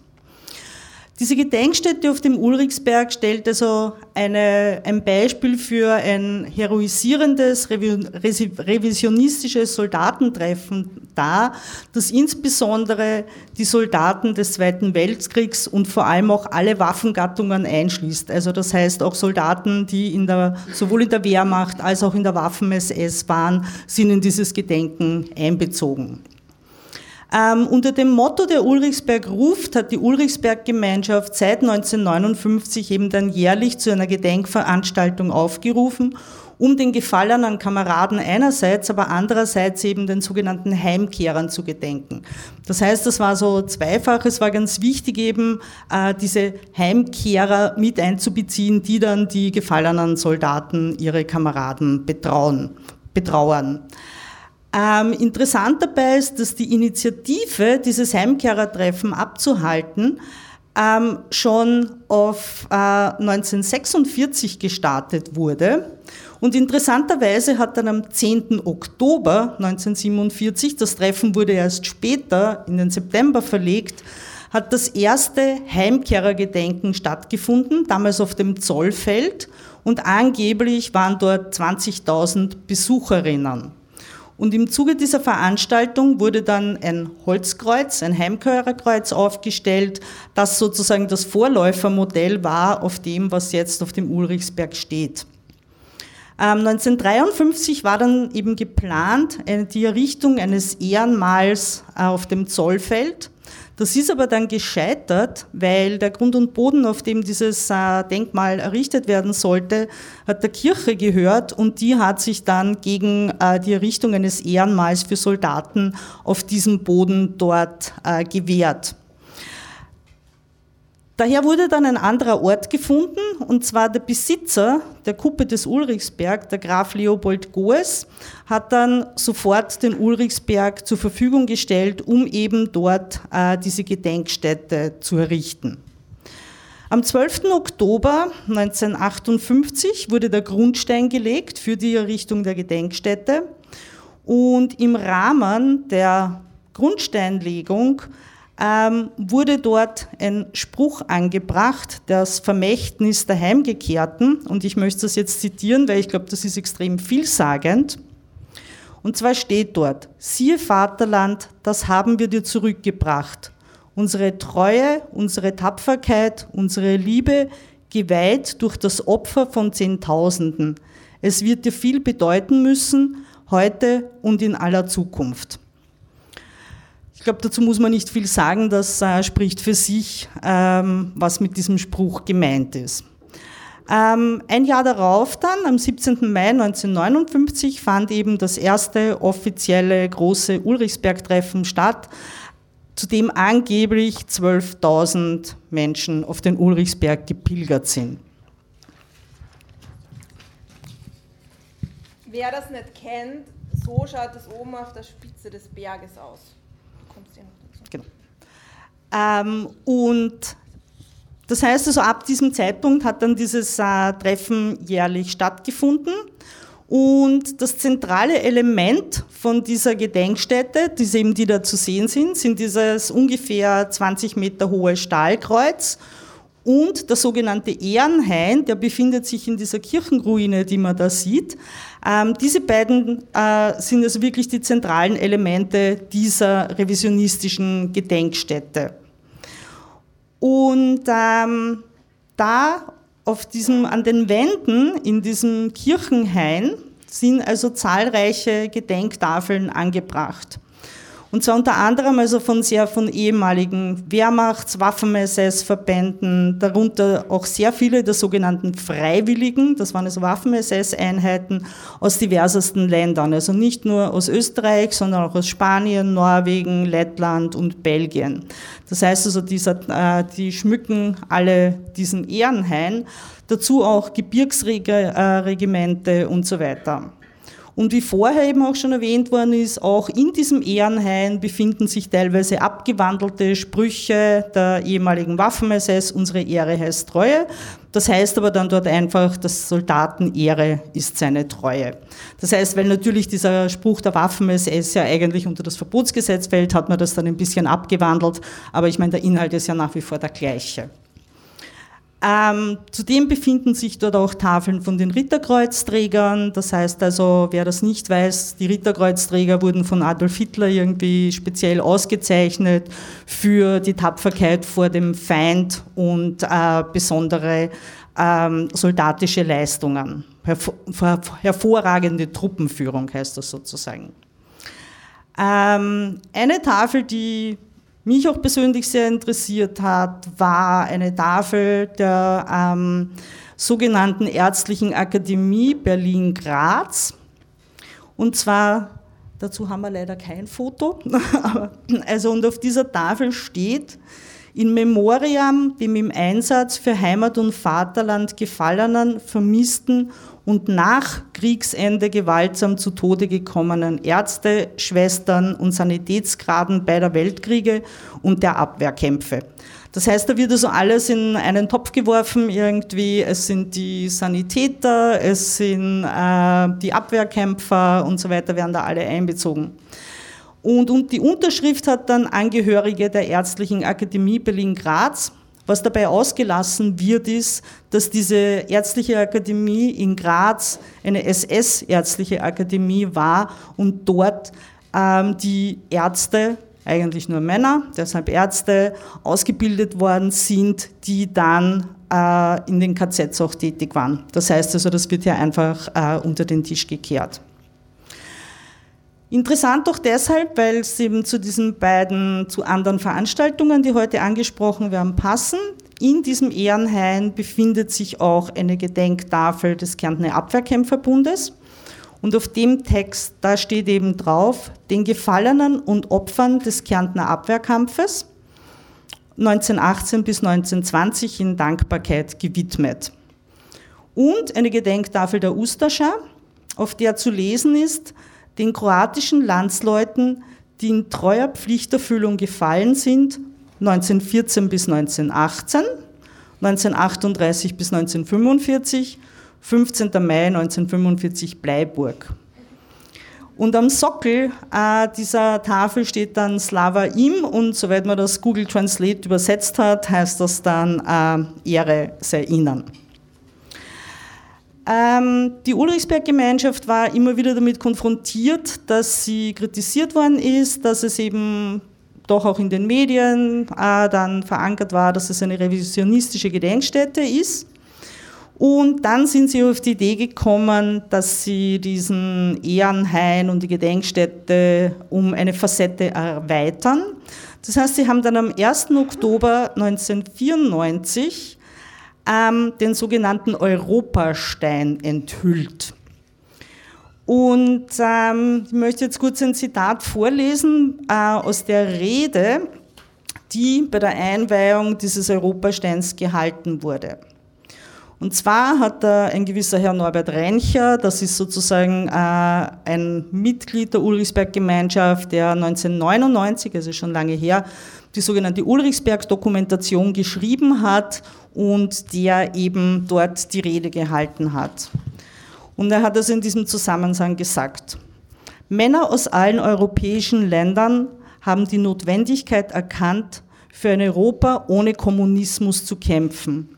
Diese Gedenkstätte auf dem Ulrichsberg stellt also eine, ein Beispiel für ein heroisierendes, revisionistisches Soldatentreffen dar, das insbesondere die Soldaten des Zweiten Weltkriegs und vor allem auch alle Waffengattungen einschließt. Also das heißt auch Soldaten, die in der, sowohl in der Wehrmacht als auch in der Waffen-SS waren, sind in dieses Gedenken einbezogen. Ähm, unter dem Motto der Ulrichsberg ruft hat die Ulrichsberg-Gemeinschaft seit 1959 eben dann jährlich zu einer Gedenkveranstaltung aufgerufen, um den gefallenen Kameraden einerseits, aber andererseits eben den sogenannten Heimkehrern zu gedenken. Das heißt, das war so zweifach. Es war ganz wichtig eben, äh, diese Heimkehrer mit einzubeziehen, die dann die gefallenen Soldaten ihre Kameraden betrauen, betrauern. Ähm, interessant dabei ist, dass die Initiative, dieses Heimkehrertreffen abzuhalten, ähm, schon auf äh, 1946 gestartet wurde. Und interessanterweise hat dann am 10. Oktober 1947, das Treffen wurde erst später in den September verlegt, hat das erste Heimkehrergedenken stattgefunden, damals auf dem Zollfeld. Und angeblich waren dort 20.000 Besucherinnen. Und im Zuge dieser Veranstaltung wurde dann ein Holzkreuz, ein Heimkehrerkreuz aufgestellt, das sozusagen das Vorläufermodell war auf dem, was jetzt auf dem Ulrichsberg steht. 1953 ähm, war dann eben geplant die Errichtung eines Ehrenmals äh, auf dem Zollfeld. Das ist aber dann gescheitert, weil der Grund und Boden, auf dem dieses äh, Denkmal errichtet werden sollte, hat der Kirche gehört und die hat sich dann gegen äh, die Errichtung eines Ehrenmals für Soldaten auf diesem Boden dort äh, gewehrt. Daher wurde dann ein anderer Ort gefunden, und zwar der Besitzer der Kuppe des Ulrichsberg, der Graf Leopold Goes, hat dann sofort den Ulrichsberg zur Verfügung gestellt, um eben dort äh, diese Gedenkstätte zu errichten. Am 12. Oktober 1958 wurde der Grundstein gelegt für die Errichtung der Gedenkstätte und im Rahmen der Grundsteinlegung ähm, wurde dort ein Spruch angebracht, das Vermächtnis der Heimgekehrten. Und ich möchte das jetzt zitieren, weil ich glaube, das ist extrem vielsagend. Und zwar steht dort, siehe Vaterland, das haben wir dir zurückgebracht. Unsere Treue, unsere Tapferkeit, unsere Liebe, geweiht durch das Opfer von Zehntausenden. Es wird dir viel bedeuten müssen, heute und in aller Zukunft. Ich glaube, dazu muss man nicht viel sagen, das äh, spricht für sich, ähm, was mit diesem Spruch gemeint ist. Ähm, ein Jahr darauf dann, am 17. Mai 1959, fand eben das erste offizielle große Ulrichsberg-Treffen statt, zu dem angeblich 12.000 Menschen auf den Ulrichsberg gepilgert sind. Wer das nicht kennt, so schaut es oben auf der Spitze des Berges aus. Genau. Ähm, und das heißt also, ab diesem Zeitpunkt hat dann dieses äh, Treffen jährlich stattgefunden. Und das zentrale Element von dieser Gedenkstätte, die eben die da zu sehen sind, sind dieses ungefähr 20 Meter hohe Stahlkreuz und der sogenannte Ehrenhain, der befindet sich in dieser Kirchenruine, die man da sieht. Ähm, diese beiden äh, sind also wirklich die zentralen Elemente dieser revisionistischen Gedenkstätte. Und ähm, da auf diesem, an den Wänden in diesem Kirchenhain sind also zahlreiche Gedenktafeln angebracht. Und zwar unter anderem also von sehr von ehemaligen Wehrmachts-, Waffen-SS-Verbänden, darunter auch sehr viele der sogenannten Freiwilligen, das waren also Waffen-SS-Einheiten aus diversesten Ländern, also nicht nur aus Österreich, sondern auch aus Spanien, Norwegen, Lettland und Belgien. Das heißt also, dieser, äh, die schmücken alle diesen Ehrenhain, dazu auch Gebirgsregimente und so weiter. Und wie vorher eben auch schon erwähnt worden ist, auch in diesem Ehrenhain befinden sich teilweise abgewandelte Sprüche der ehemaligen Waffen-SS, unsere Ehre heißt Treue. Das heißt aber dann dort einfach, dass Soldaten Ehre ist seine Treue. Das heißt, weil natürlich dieser Spruch der Waffen-SS ja eigentlich unter das Verbotsgesetz fällt, hat man das dann ein bisschen abgewandelt, aber ich meine, der Inhalt ist ja nach wie vor der gleiche. Ähm, zudem befinden sich dort auch Tafeln von den Ritterkreuzträgern. Das heißt also, wer das nicht weiß, die Ritterkreuzträger wurden von Adolf Hitler irgendwie speziell ausgezeichnet für die Tapferkeit vor dem Feind und äh, besondere ähm, soldatische Leistungen. Hervor hervorragende Truppenführung heißt das sozusagen. Ähm, eine Tafel, die mich auch persönlich sehr interessiert hat, war eine Tafel der ähm, sogenannten Ärztlichen Akademie Berlin-Graz. Und zwar, dazu haben wir leider kein Foto, also und auf dieser Tafel steht, in Memoriam dem im Einsatz für Heimat und Vaterland Gefallenen, Vermissten und nach Kriegsende gewaltsam zu Tode gekommenen Ärzte, Schwestern und Sanitätsgraden beider Weltkriege und der Abwehrkämpfe. Das heißt, da wird also alles in einen Topf geworfen irgendwie. Es sind die Sanitäter, es sind äh, die Abwehrkämpfer und so weiter, werden da alle einbezogen. Und, und die Unterschrift hat dann Angehörige der Ärztlichen Akademie Berlin-Graz was dabei ausgelassen wird, ist, dass diese ärztliche Akademie in Graz eine SS-ärztliche Akademie war und dort ähm, die Ärzte, eigentlich nur Männer, deshalb Ärzte, ausgebildet worden sind, die dann äh, in den KZs auch tätig waren. Das heißt also, das wird ja einfach äh, unter den Tisch gekehrt. Interessant auch deshalb, weil es eben zu diesen beiden, zu anderen Veranstaltungen, die heute angesprochen werden, passen. In diesem Ehrenhain befindet sich auch eine Gedenktafel des Kärntner Abwehrkämpferbundes. Und auf dem Text, da steht eben drauf, den Gefallenen und Opfern des Kärntner Abwehrkampfes. 1918 bis 1920 in Dankbarkeit gewidmet. Und eine Gedenktafel der Ustascha, auf der zu lesen ist, den kroatischen Landsleuten, die in treuer Pflichterfüllung gefallen sind, 1914 bis 1918, 1938 bis 1945, 15. Mai 1945 Bleiburg. Und am Sockel äh, dieser Tafel steht dann Slava im und soweit man das Google Translate übersetzt hat, heißt das dann äh, Ehre sei ihnen. Ähm, die Ulrichsberg-Gemeinschaft war immer wieder damit konfrontiert, dass sie kritisiert worden ist, dass es eben doch auch in den Medien äh, dann verankert war, dass es eine revisionistische Gedenkstätte ist. Und dann sind sie auf die Idee gekommen, dass sie diesen Ehrenhain und die Gedenkstätte um eine Facette erweitern. Das heißt, sie haben dann am 1. Oktober 1994 ähm, den sogenannten Europastein enthüllt. Und ähm, ich möchte jetzt kurz ein Zitat vorlesen äh, aus der Rede, die bei der Einweihung dieses Europasteins gehalten wurde. Und zwar hat ein gewisser Herr Norbert Rencher, das ist sozusagen äh, ein Mitglied der Ulrichsberg-Gemeinschaft, der 1999, also schon lange her, die sogenannte Ulrichsberg-Dokumentation geschrieben hat und der eben dort die Rede gehalten hat. Und er hat es in diesem Zusammenhang gesagt. Männer aus allen europäischen Ländern haben die Notwendigkeit erkannt, für ein Europa ohne Kommunismus zu kämpfen.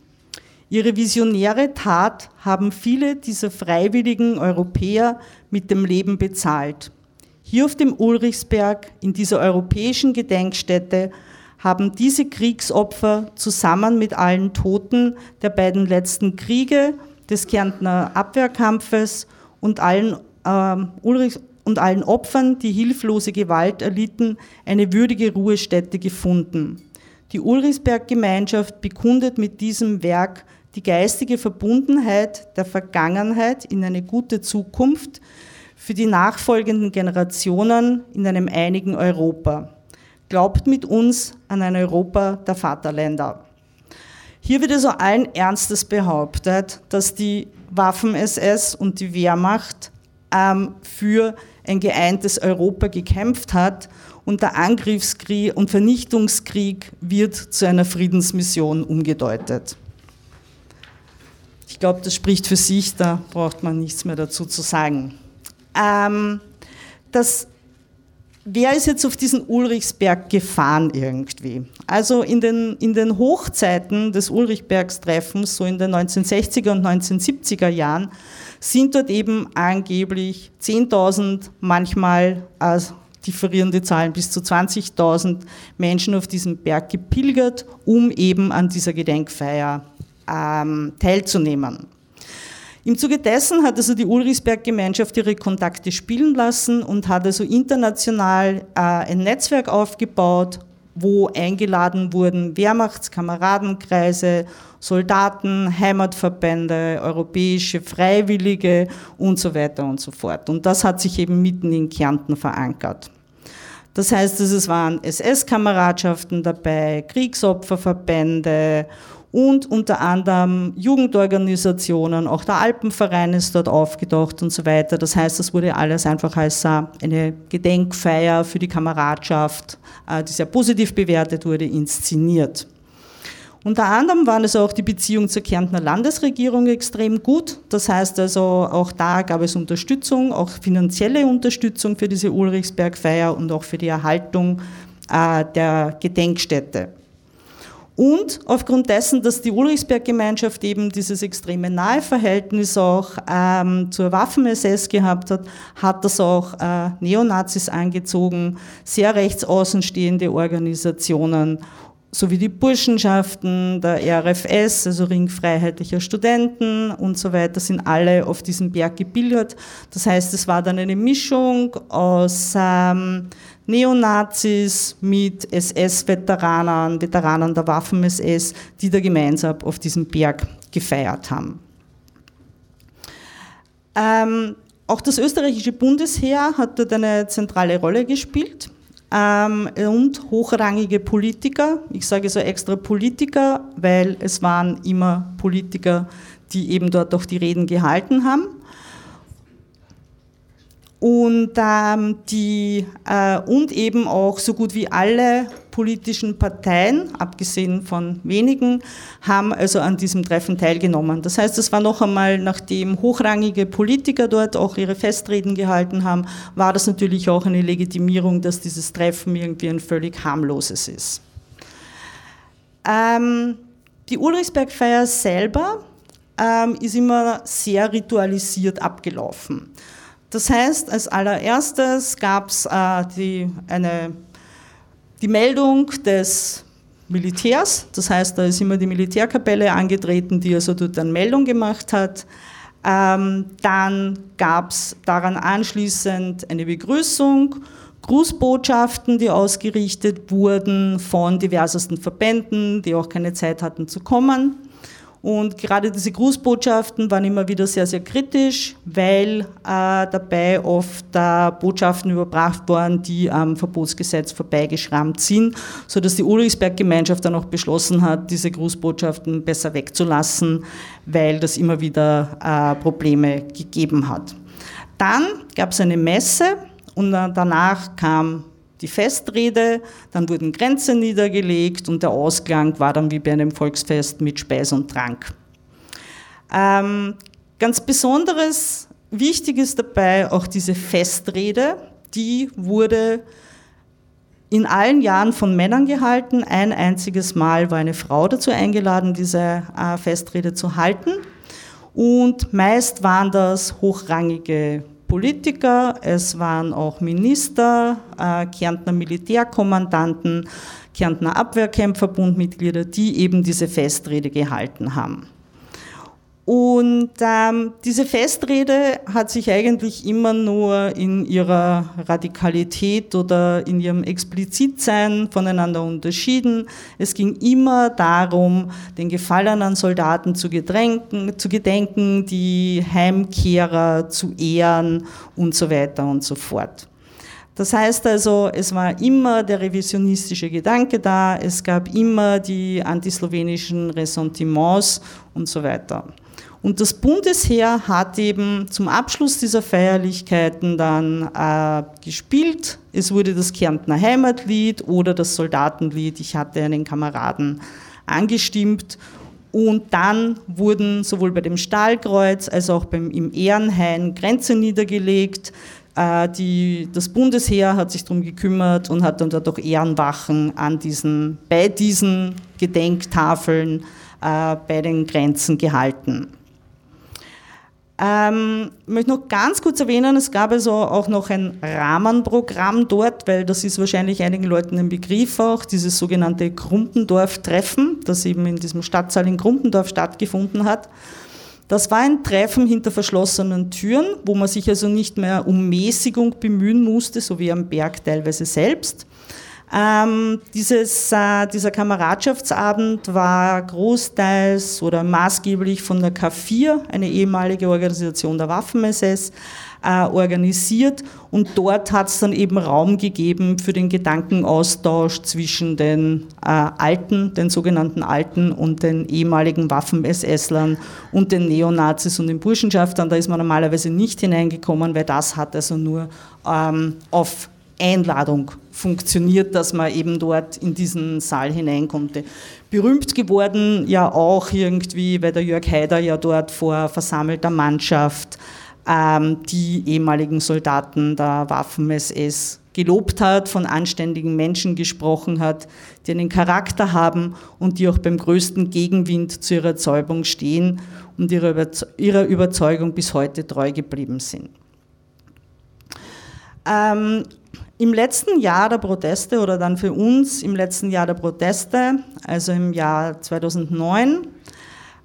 Ihre visionäre Tat haben viele dieser freiwilligen Europäer mit dem Leben bezahlt. Hier auf dem Ulrichsberg, in dieser europäischen Gedenkstätte, haben diese Kriegsopfer zusammen mit allen Toten der beiden letzten Kriege, des Kärntner Abwehrkampfes und allen, äh, Ulrich, und allen Opfern, die hilflose Gewalt erlitten, eine würdige Ruhestätte gefunden. Die Ulrichsberg-Gemeinschaft bekundet mit diesem Werk die geistige Verbundenheit der Vergangenheit in eine gute Zukunft für die nachfolgenden Generationen in einem einigen Europa glaubt mit uns an ein Europa der Vaterländer. Hier wird also allen Ernstes behauptet, dass die Waffen-SS und die Wehrmacht ähm, für ein geeintes Europa gekämpft hat und der Angriffskrieg und Vernichtungskrieg wird zu einer Friedensmission umgedeutet. Ich glaube, das spricht für sich, da braucht man nichts mehr dazu zu sagen. Ähm, das wer ist jetzt auf diesen Ulrichsberg gefahren irgendwie? Also in den, in den Hochzeiten des Ulrichbergstreffens, so in den 1960er und 1970er Jahren, sind dort eben angeblich 10.000, manchmal äh, differierende Zahlen bis zu 20.000 Menschen auf diesem Berg gepilgert, um eben an dieser Gedenkfeier ähm, teilzunehmen. Im Zuge dessen hat also die Ulrichsberg-Gemeinschaft ihre Kontakte spielen lassen und hat also international äh, ein Netzwerk aufgebaut, wo eingeladen wurden Wehrmachtskameradenkreise, Soldaten, Heimatverbände, europäische Freiwillige und so weiter und so fort. Und das hat sich eben mitten in Kärnten verankert. Das heißt, es waren SS-Kameradschaften dabei, Kriegsopferverbände und unter anderem Jugendorganisationen, auch der Alpenverein ist dort aufgetaucht und so weiter. Das heißt, das wurde alles einfach als äh, eine Gedenkfeier für die Kameradschaft, äh, die sehr positiv bewertet wurde, inszeniert. Unter anderem waren es auch die Beziehungen zur Kärntner Landesregierung extrem gut. Das heißt also, auch da gab es Unterstützung, auch finanzielle Unterstützung für diese Ulrichsbergfeier und auch für die Erhaltung äh, der Gedenkstätte. Und aufgrund dessen, dass die Ulrichsberg-Gemeinschaft eben dieses extreme nahe Verhältnis auch ähm, zur Waffen-SS gehabt hat, hat das auch äh, Neonazis angezogen, sehr rechtsaußenstehende Organisationen sowie die Burschenschaften der RFS, also Ring Freiheitlicher Studenten und so weiter, sind alle auf diesem Berg gebildet. Das heißt, es war dann eine Mischung aus ähm, Neonazis mit SS-Veteranen, Veteranen der Waffen-SS, die da gemeinsam auf diesem Berg gefeiert haben. Ähm, auch das österreichische Bundesheer hat dort eine zentrale Rolle gespielt. ähm, und hochrangige Politiker. Ich sage so extra Politiker, weil es waren immer Politiker, die eben dort auch die Reden gehalten haben. Und, ähm, die, äh, und eben auch so gut wie alle politischen Parteien, abgesehen von wenigen, haben also an diesem Treffen teilgenommen. Das heißt, es war noch einmal, nachdem hochrangige Politiker dort auch ihre Festreden gehalten haben, war das natürlich auch eine Legitimierung, dass dieses Treffen irgendwie ein völlig harmloses ist. Ähm, die Ulrichsbergfeier selber ähm, ist immer sehr ritualisiert abgelaufen. Das heißt, als allererstes gab es äh, die, die Meldung des Militärs, das heißt, da ist immer die Militärkapelle angetreten, die also dort eine Meldung gemacht hat. Ähm, dann gab es daran anschließend eine Begrüßung, Grußbotschaften, die ausgerichtet wurden von diversesten Verbänden, die auch keine Zeit hatten zu kommen. Und gerade diese Grußbotschaften waren immer wieder sehr, sehr kritisch, weil äh, dabei oft äh, Botschaften überbracht worden, die am Verbotsgesetz vorbeigeschrammt sind, sodass die Ulrichsberg-Gemeinschaft dann auch beschlossen hat, diese Grußbotschaften besser wegzulassen, weil das immer wieder äh, Probleme gegeben hat. Dann gab es eine Messe und danach kam die Festrede, dann wurden Grenzen niedergelegt und der Ausklang war dann wie bei einem Volksfest mit Speis und Trank. Ähm, ganz besonderes, wichtig ist dabei auch diese Festrede, die wurde in allen Jahren von Männern gehalten. Ein einziges Mal war eine Frau dazu eingeladen, diese äh, Festrede zu halten. Und meist waren das hochrangige Politiker, es waren auch Minister, äh, Kärntner Militärkommandanten, Kärntner Abwehrkämpferbundmitglieder, die eben diese Festrede gehalten haben. Und ähm, diese Festrede hat sich eigentlich immer nur in ihrer Radikalität oder in ihrem Explizitsein voneinander unterschieden. Es ging immer darum, den gefallenen Soldaten zu, zu gedenken, die Heimkehrer zu ehren und so weiter und so fort. Das heißt also, es war immer der revisionistische Gedanke da, es gab immer die antislowenischen Ressentiments und so weiter. Und das Bundesheer hat eben zum Abschluss dieser Feierlichkeiten dann äh, gespielt. Es wurde das Kärntner Heimatlied oder das Soldatenlied. Ich hatte einen Kameraden angestimmt. Und dann wurden sowohl bei dem Stahlkreuz als auch beim, im Ehrenhain Grenzen niedergelegt. Äh, die, das Bundesheer hat sich darum gekümmert und hat dann dort auch Ehrenwachen an diesen, bei diesen Gedenktafeln äh, bei den Grenzen gehalten. Ähm, ich möchte noch ganz kurz erwähnen, es gab also auch noch ein Rahmenprogramm dort, weil das ist wahrscheinlich einigen Leuten ein Begriff auch, dieses sogenannte Grumpendorf-Treffen, das eben in diesem Stadtsaal in Grumpendorf stattgefunden hat. Das war ein Treffen hinter verschlossenen Türen, wo man sich also nicht mehr um Mäßigung bemühen musste, so wie am Berg teilweise selbst, ähm, dieses, äh, dieser Kameradschaftsabend war großteils oder maßgeblich von der K4, eine ehemalige Organisation der Waffen-SS, äh, organisiert und dort hat es dann eben Raum gegeben für den Gedankenaustausch zwischen den äh, Alten, den sogenannten Alten und den ehemaligen Waffen-SS-Lern und den Neonazis und den Burschenschaftern. Da ist man normalerweise nicht hineingekommen, weil das hat also nur ähm, auf Einladung funktioniert, dass man eben dort in diesen Saal hinein konnte. Berühmt geworden ja auch irgendwie, weil der Jörg Haider ja dort vor versammelter Mannschaft ähm, die ehemaligen Soldaten der Waffen-SS gelobt hat, von anständigen Menschen gesprochen hat, die einen Charakter haben und die auch beim größten Gegenwind zu ihrer Zeugung stehen und ihrer Überzeugung bis heute treu geblieben sind. Ähm, im letzten Jahr der Proteste oder dann für uns im letzten Jahr der Proteste, also im Jahr 2009,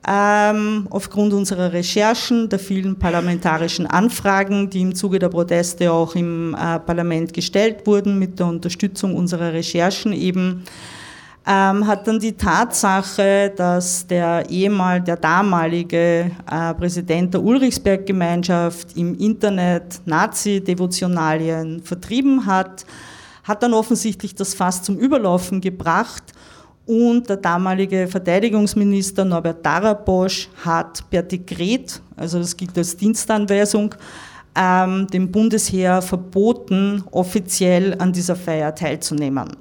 ähm, aufgrund unserer Recherchen, der vielen parlamentarischen Anfragen, die im Zuge der Proteste auch im äh, Parlament gestellt wurden, mit der Unterstützung unserer Recherchen eben, ähm, hat dann die Tatsache, dass der ehemal, der damalige äh, Präsident der Ulrichsberg-Gemeinschaft im Internet Nazi-Devotionalien vertrieben hat, hat dann offensichtlich das Fass zum Überlaufen gebracht und der damalige Verteidigungsminister Norbert Darabosch hat per Dekret, also das gilt als Dienstanweisung, ähm, dem Bundesheer verboten, offiziell an dieser Feier teilzunehmen.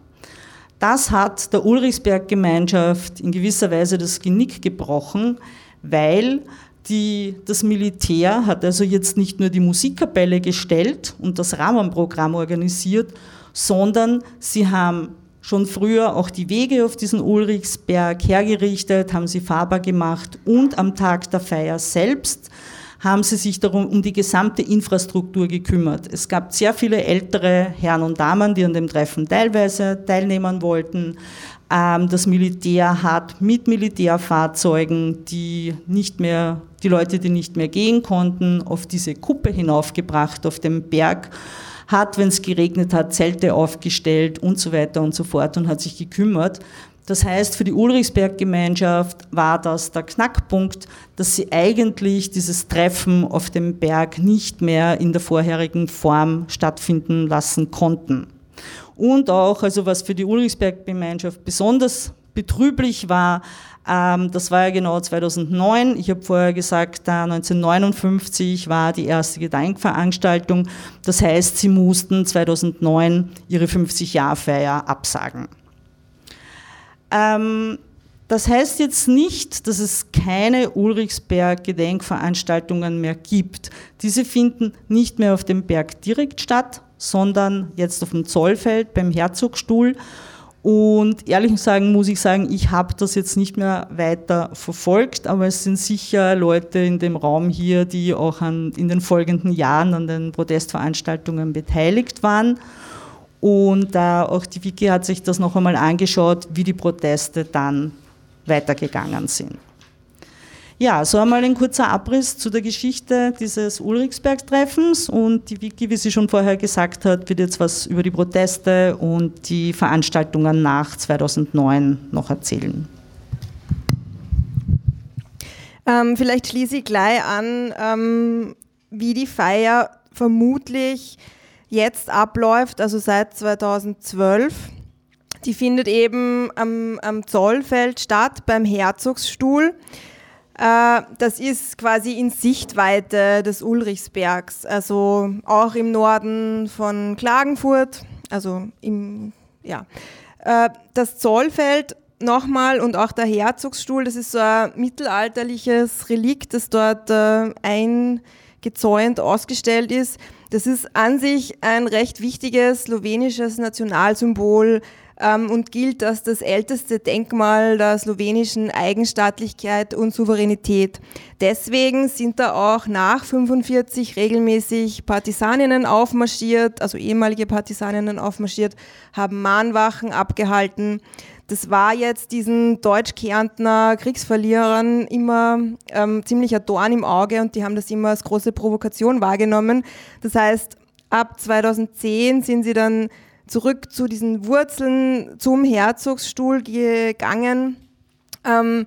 Das hat der Ulrichsberg-Gemeinschaft in gewisser Weise das Genick gebrochen, weil die, das Militär hat also jetzt nicht nur die Musikkapelle gestellt und das Rahmenprogramm organisiert, sondern sie haben schon früher auch die Wege auf diesen Ulrichsberg hergerichtet, haben sie fahrbar gemacht und am Tag der Feier selbst haben sie sich darum um die gesamte Infrastruktur gekümmert. Es gab sehr viele ältere Herren und Damen, die an dem Treffen teilweise teilnehmen wollten. Ähm, das Militär hat mit Militärfahrzeugen, die nicht mehr, die Leute, die nicht mehr gehen konnten, auf diese Kuppe hinaufgebracht, auf dem Berg hat, wenn es geregnet hat, Zelte aufgestellt und so weiter und so fort und hat sich gekümmert. Das heißt, für die Ulrichsberg-Gemeinschaft war das der Knackpunkt, dass sie eigentlich dieses Treffen auf dem Berg nicht mehr in der vorherigen Form stattfinden lassen konnten. Und auch, also was für die Ulrichsberg-Gemeinschaft besonders betrüblich war, ähm, das war ja genau 2009. Ich habe vorher gesagt, äh, 1959 war die erste Gedenkveranstaltung. Das heißt, sie mussten 2009 ihre 50-Jahr-Feier absagen. Ähm, das heißt jetzt nicht, dass es keine Ulrichsberg-Gedenkveranstaltungen mehr gibt. Diese finden nicht mehr auf dem Berg direkt statt, sondern jetzt auf dem Zollfeld beim Herzogstuhl. Und ehrlich sagen muss ich sagen, ich habe das jetzt nicht mehr weiter verfolgt, aber es sind sicher Leute in dem Raum hier, die auch an, in den folgenden Jahren an den Protestveranstaltungen beteiligt waren. Und äh, auch die Wiki hat sich das noch einmal angeschaut, wie die Proteste dann weitergegangen sind. Ja, so einmal ein kurzer Abriss zu der Geschichte dieses Ulrichsberg-Treffens und die Wiki, wie sie schon vorher gesagt hat, wird jetzt was über die Proteste und die Veranstaltungen nach 2009 noch erzählen. Ähm, vielleicht schließe ich gleich an, ähm, wie die Feier vermutlich jetzt abläuft, also seit 2012. Die findet eben am, am Zollfeld statt, beim Herzogsstuhl. Äh, das ist quasi in Sichtweite des Ulrichsbergs, also auch im Norden von Klagenfurt, also im, ja. Äh, das Zollfeld nochmal und auch der Herzogsstuhl, das ist so ein mittelalterliches Relikt, das dort äh, eingezäunt ausgestellt ist. Das ist an sich ein recht wichtiges slowenisches Nationalsymbol ähm, und gilt als das älteste Denkmal der slowenischen Eigenstaatlichkeit und Souveränität. Deswegen sind da auch nach 45 regelmäßig Partisaninnen aufmarschiert, also ehemalige Partisaninnen aufmarschiert, haben Mahnwachen abgehalten. Das war jetzt diesen Deutsch-Kärntner Kriegsverlierern immer ähm, ziemlich ein Dorn im Auge und die haben das immer als große Provokation wahrgenommen. Das heißt, ab 2010 sind sie dann zurück zu diesen Wurzeln zum Herzogsstuhl gegangen. Ähm,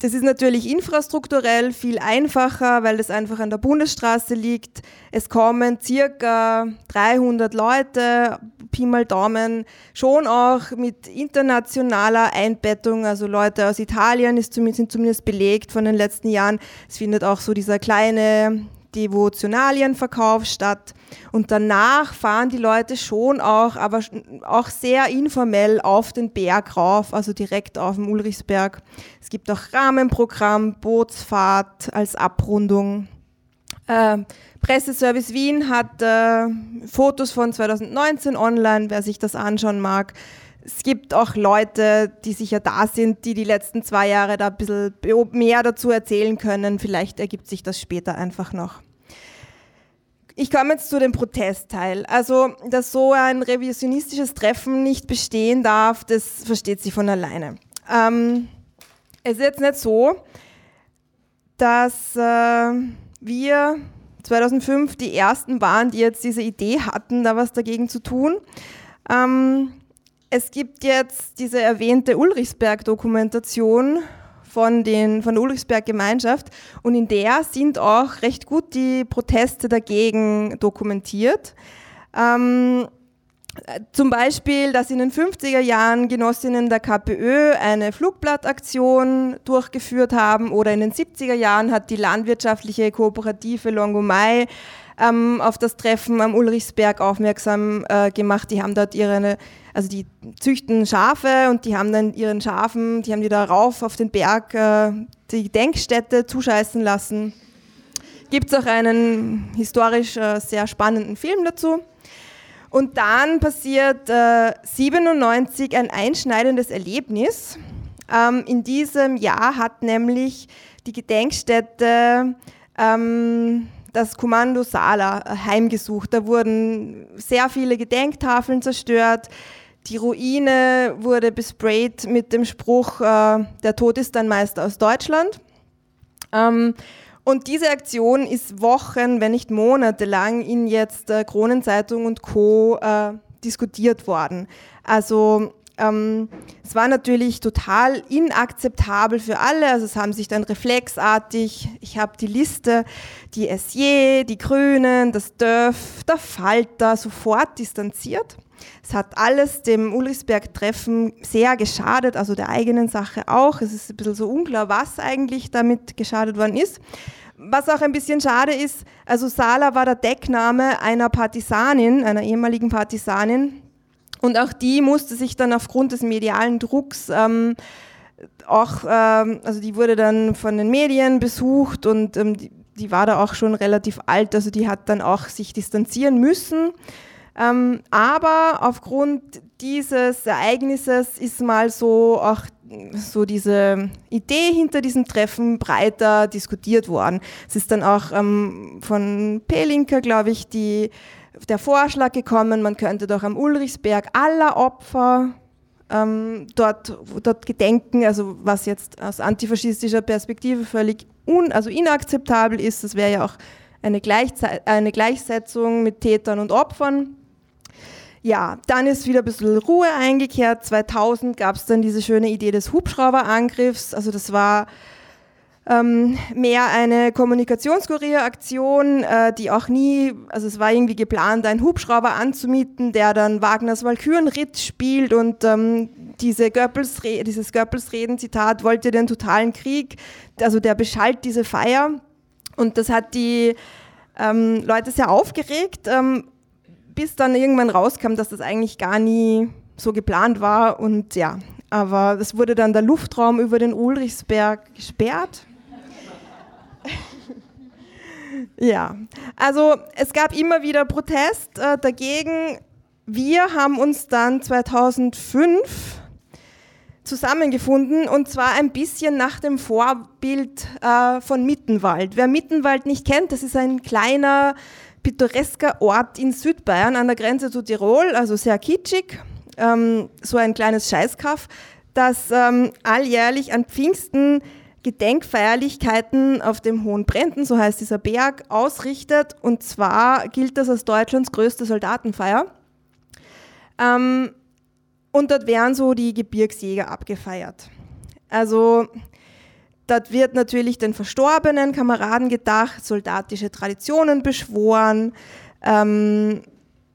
das ist natürlich infrastrukturell viel einfacher, weil das einfach an der Bundesstraße liegt. Es kommen circa 300 Leute, Pi mal Daumen, schon auch mit internationaler Einbettung. Also Leute aus Italien ist zumindest, sind zumindest belegt von den letzten Jahren. Es findet auch so dieser kleine Devotionalienverkauf statt. Und danach fahren die Leute schon auch, aber auch sehr informell auf den Berg rauf, also direkt auf dem Ulrichsberg. Es gibt auch Rahmenprogramm, Bootsfahrt als Abrundung. Äh, Presseservice Wien hat äh, Fotos von 2019 online, wer sich das anschauen mag. Es gibt auch Leute, die sicher da sind, die die letzten zwei Jahre da ein bisschen mehr dazu erzählen können. Vielleicht ergibt sich das später einfach noch. Ich komme jetzt zu dem Protestteil. Also, dass so ein revisionistisches Treffen nicht bestehen darf, das versteht sich von alleine. Ähm, es ist jetzt nicht so, dass äh, wir 2005 die ersten waren, die jetzt diese Idee hatten, da was dagegen zu tun. Ähm, es gibt jetzt diese erwähnte Ulrichsberg-Dokumentation von, von der Ulrichsberg-Gemeinschaft und in der sind auch recht gut die Proteste dagegen dokumentiert. Ähm, Zum Beispiel, dass in den 50er Jahren Genossinnen der KPÖ eine Flugblattaktion durchgeführt haben oder in den 70er Jahren hat die landwirtschaftliche Kooperative Longomai ähm, auf das Treffen am Ulrichsberg aufmerksam äh, gemacht. Die haben dort ihre, also die züchten Schafe und die haben dann ihren Schafen, die haben die da rauf auf den Berg äh, die Denkstätte zuscheißen lassen. Gibt es auch einen historisch äh, sehr spannenden Film dazu. Und dann passiert äh, 97 ein einschneidendes Erlebnis. Ähm, in diesem Jahr hat nämlich die Gedenkstätte ähm, das Kommando Sala äh, heimgesucht. Da wurden sehr viele Gedenktafeln zerstört. Die Ruine wurde besprayt mit dem Spruch, äh, der Tod ist ein Meister aus Deutschland. Ähm, und diese Aktion ist Wochen, wenn nicht Monate lang in jetzt äh, Kronenzeitung und Co. Äh, diskutiert worden. Also ähm, es war natürlich total inakzeptabel für alle. Also es haben sich dann reflexartig, ich habe die Liste, die SJ, die Grünen, das DÖF, der Falter sofort distanziert. Es hat alles dem Ulrichsberg-Treffen sehr geschadet, also der eigenen Sache auch. Es ist ein bisschen so unklar, was eigentlich damit geschadet worden ist. Was auch ein bisschen schade ist, also Sala war der Deckname einer Partisanin, einer ehemaligen Partisanin, und auch die musste sich dann aufgrund des medialen Drucks ähm, auch, ähm, also die wurde dann von den Medien besucht und ähm, die, die, war da auch schon relativ alt, also die hat dann auch sich distanzieren müssen. Ähm, aber aufgrund dieses Ereignisses ist mal so auch so diese Idee hinter diesem Treffen breiter diskutiert worden. Es ist dann auch ähm, von Pelinka, glaube ich, die der Vorschlag gekommen, man könnte doch am Ulrichsberg aller Opfer ähm, dort, dort gedenken, also was jetzt aus antifaschistischer Perspektive völlig un, also inakzeptabel ist. Das wäre ja auch eine, Gleichzei eine Gleichsetzung mit Tätern und Opfern. Ja, dann ist wieder ein bisschen Ruhe eingekehrt. 2000 gab es dann diese schöne Idee des Hubschrauberangriffs. Also das war ähm, mehr eine Kommunikationskurieraktion, äh, die auch nie, also es war irgendwie geplant, einen Hubschrauber anzumieten, der dann Wagners Walkürenritt spielt und ähm, diese Goebbels, dieses Goebbels-Reden-Zitat wollte den totalen Krieg, also der beschallt diese Feier. Und das hat die ähm, Leute sehr aufgeregt, ähm, bis dann irgendwann rauskam, dass das eigentlich gar nie so geplant war. Und ja, aber es wurde dann der Luftraum über den Ulrichsberg gesperrt ja, also es gab immer wieder Protest äh, dagegen. Wir haben uns dann 2005 zusammengefunden und zwar ein bisschen nach dem Vorbild äh, von Mittenwald. Wer Mittenwald nicht kennt, das ist ein kleiner, pittoresker Ort in Südbayern an der Grenze zu Tirol, also sehr kitschig, ähm, so ein kleines Scheißkaff, das ähm, alljährlich an Pfingsten Gedenkfeierlichkeiten auf dem Hohen Brenten, so heißt dieser Berg, ausrichtet. Und zwar gilt das als Deutschlands größte Soldatenfeier. Ähm, und dort werden so die Gebirgsjäger abgefeiert. Also dort wird natürlich den verstorbenen Kameraden gedacht, soldatische Traditionen beschworen ähm,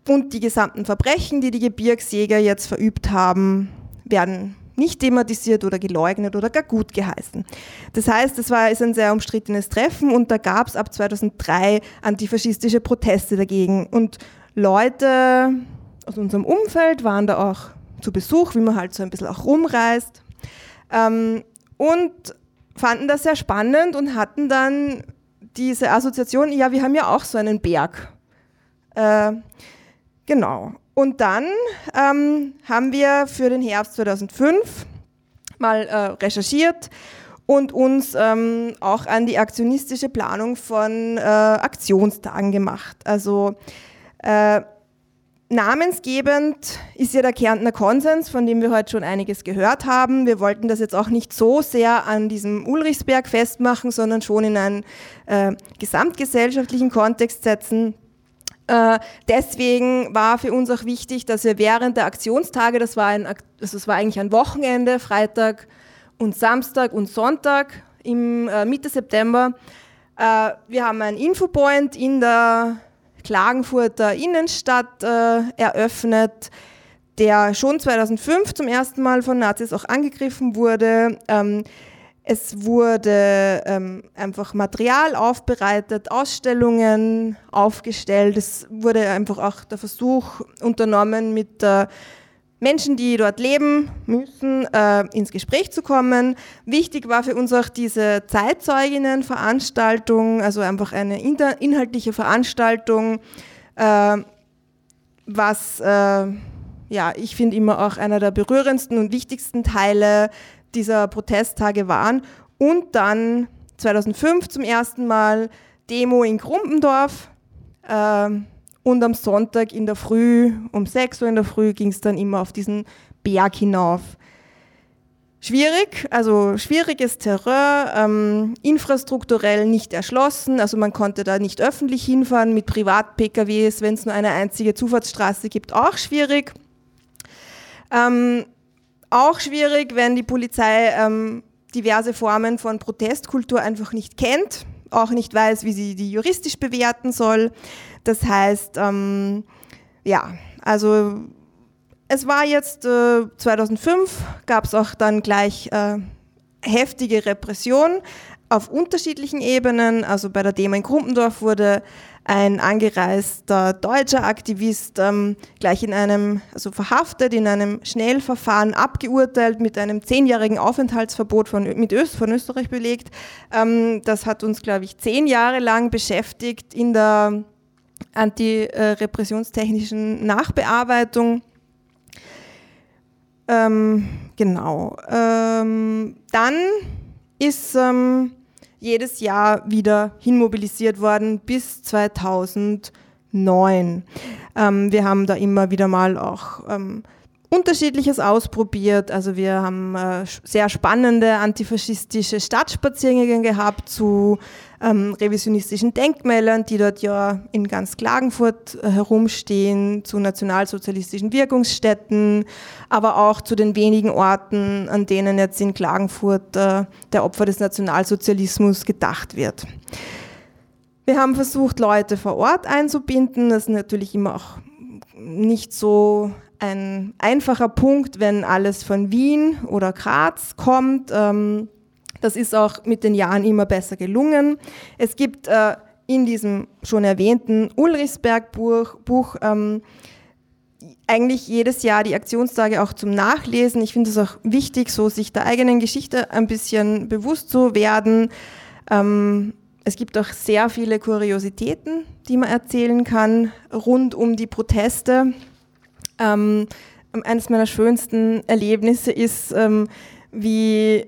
und die gesamten Verbrechen, die die Gebirgsjäger jetzt verübt haben, werden nicht thematisiert oder geleugnet oder gar gut geheißen. Das heißt, es war ist ein sehr umstrittenes Treffen und da gab es ab 2003 antifaschistische Proteste dagegen. Und Leute aus unserem Umfeld waren da auch zu Besuch, wie man halt so ein bisschen auch rumreist. Ähm, und fanden das sehr spannend und hatten dann diese Assoziation, ja, wir haben ja auch so einen Berg. Äh, genau. Und dann ähm, haben wir für den Herbst 2005 mal äh, recherchiert und uns ähm, auch an die aktionistische Planung von äh, Aktionstagen gemacht. Also äh, namensgebend ist ja der Kärntner Konsens, von dem wir heute schon einiges gehört haben. Wir wollten das jetzt auch nicht so sehr an diesem Ulrichsberg festmachen, sondern schon in einen äh, gesamtgesellschaftlichen Kontext setzen. Äh, deswegen war für uns auch wichtig, dass wir während der Aktionstage, das war, ein, also das war eigentlich ein Wochenende, Freitag und Samstag und Sonntag im äh, Mitte September, äh, wir haben einen Infopoint in der Klagenfurter Innenstadt eröffnet, der schon 2005 zum ersten Mal von Nazis auch angegriffen wurde. Es wurde ähm, einfach Material aufbereitet, Ausstellungen aufgestellt. Es wurde einfach auch der Versuch unternommen, mit äh, Menschen, die dort leben müssen, äh, ins Gespräch zu kommen. Wichtig war für uns auch diese Zeitzeuginnenveranstaltung, also einfach eine inhaltliche Veranstaltung, äh, was äh, ja, ich finde immer auch einer der berührendsten und wichtigsten Teile dieser Protesttage waren. Und dann 2005 zum ersten Mal Demo in Grumpendorf. Äh, und am Sonntag in der Früh, um 6 Uhr in der Früh, ging es dann immer auf diesen Berg hinauf. Schwierig, also schwieriges Terrain, ähm, infrastrukturell nicht erschlossen, also man konnte da nicht öffentlich hinfahren mit Privat-PKWs, wenn es nur eine einzige Zufahrtsstraße gibt, auch schwierig. Ähm, auch schwierig, wenn die Polizei ähm, diverse Formen von Protestkultur einfach nicht kennt, auch nicht weiß, wie sie die juristisch bewerten soll. Das heißt, ähm, ja, also es war jetzt äh, 2005, gab es auch dann gleich äh, heftige Repression auf unterschiedlichen Ebenen. Also bei der Demo in Krumpendorf wurde ein angereister deutscher Aktivist ähm, gleich in einem, also verhaftet, in einem Schnellverfahren abgeurteilt, mit einem zehnjährigen Aufenthaltsverbot von, mit Öst, von Österreich belegt. Ähm, das hat uns, glaube ich, zehn Jahre lang beschäftigt in der antirepressionstechnischen Nachbearbeitung. Ähm, genau. Ähm, dann ist ähm, jedes Jahr wieder hinmobilisiert worden bis 2009. Ähm, wir haben da immer wieder mal auch ähm, Unterschiedliches ausprobiert. Also wir haben äh, sehr spannende antifaschistische Stadtspaziergänge gehabt zu ähm, revisionistischen Denkmälern, die dort ja in ganz Klagenfurt äh, herumstehen, zu nationalsozialistischen Wirkungsstätten, aber auch zu den wenigen Orten, an denen jetzt in Klagenfurt äh, der Opfer des Nationalsozialismus gedacht wird. Wir haben versucht, Leute vor Ort einzubinden. Das ist natürlich immer auch nicht so ein einfacher Punkt, wenn alles von Wien oder Graz kommt. Ähm, das ist auch mit den Jahren immer besser gelungen. Es gibt äh, in diesem schon erwähnten Ulrichsberg-Buch Buch, ähm, eigentlich jedes Jahr die Aktionstage auch zum Nachlesen. Ich finde es auch wichtig, so sich der eigenen Geschichte ein bisschen bewusst zu werden. Ähm, es gibt auch sehr viele Kuriositäten, die man erzählen kann rund um die Proteste. Ähm, eines meiner schönsten Erlebnisse ist, ähm, wie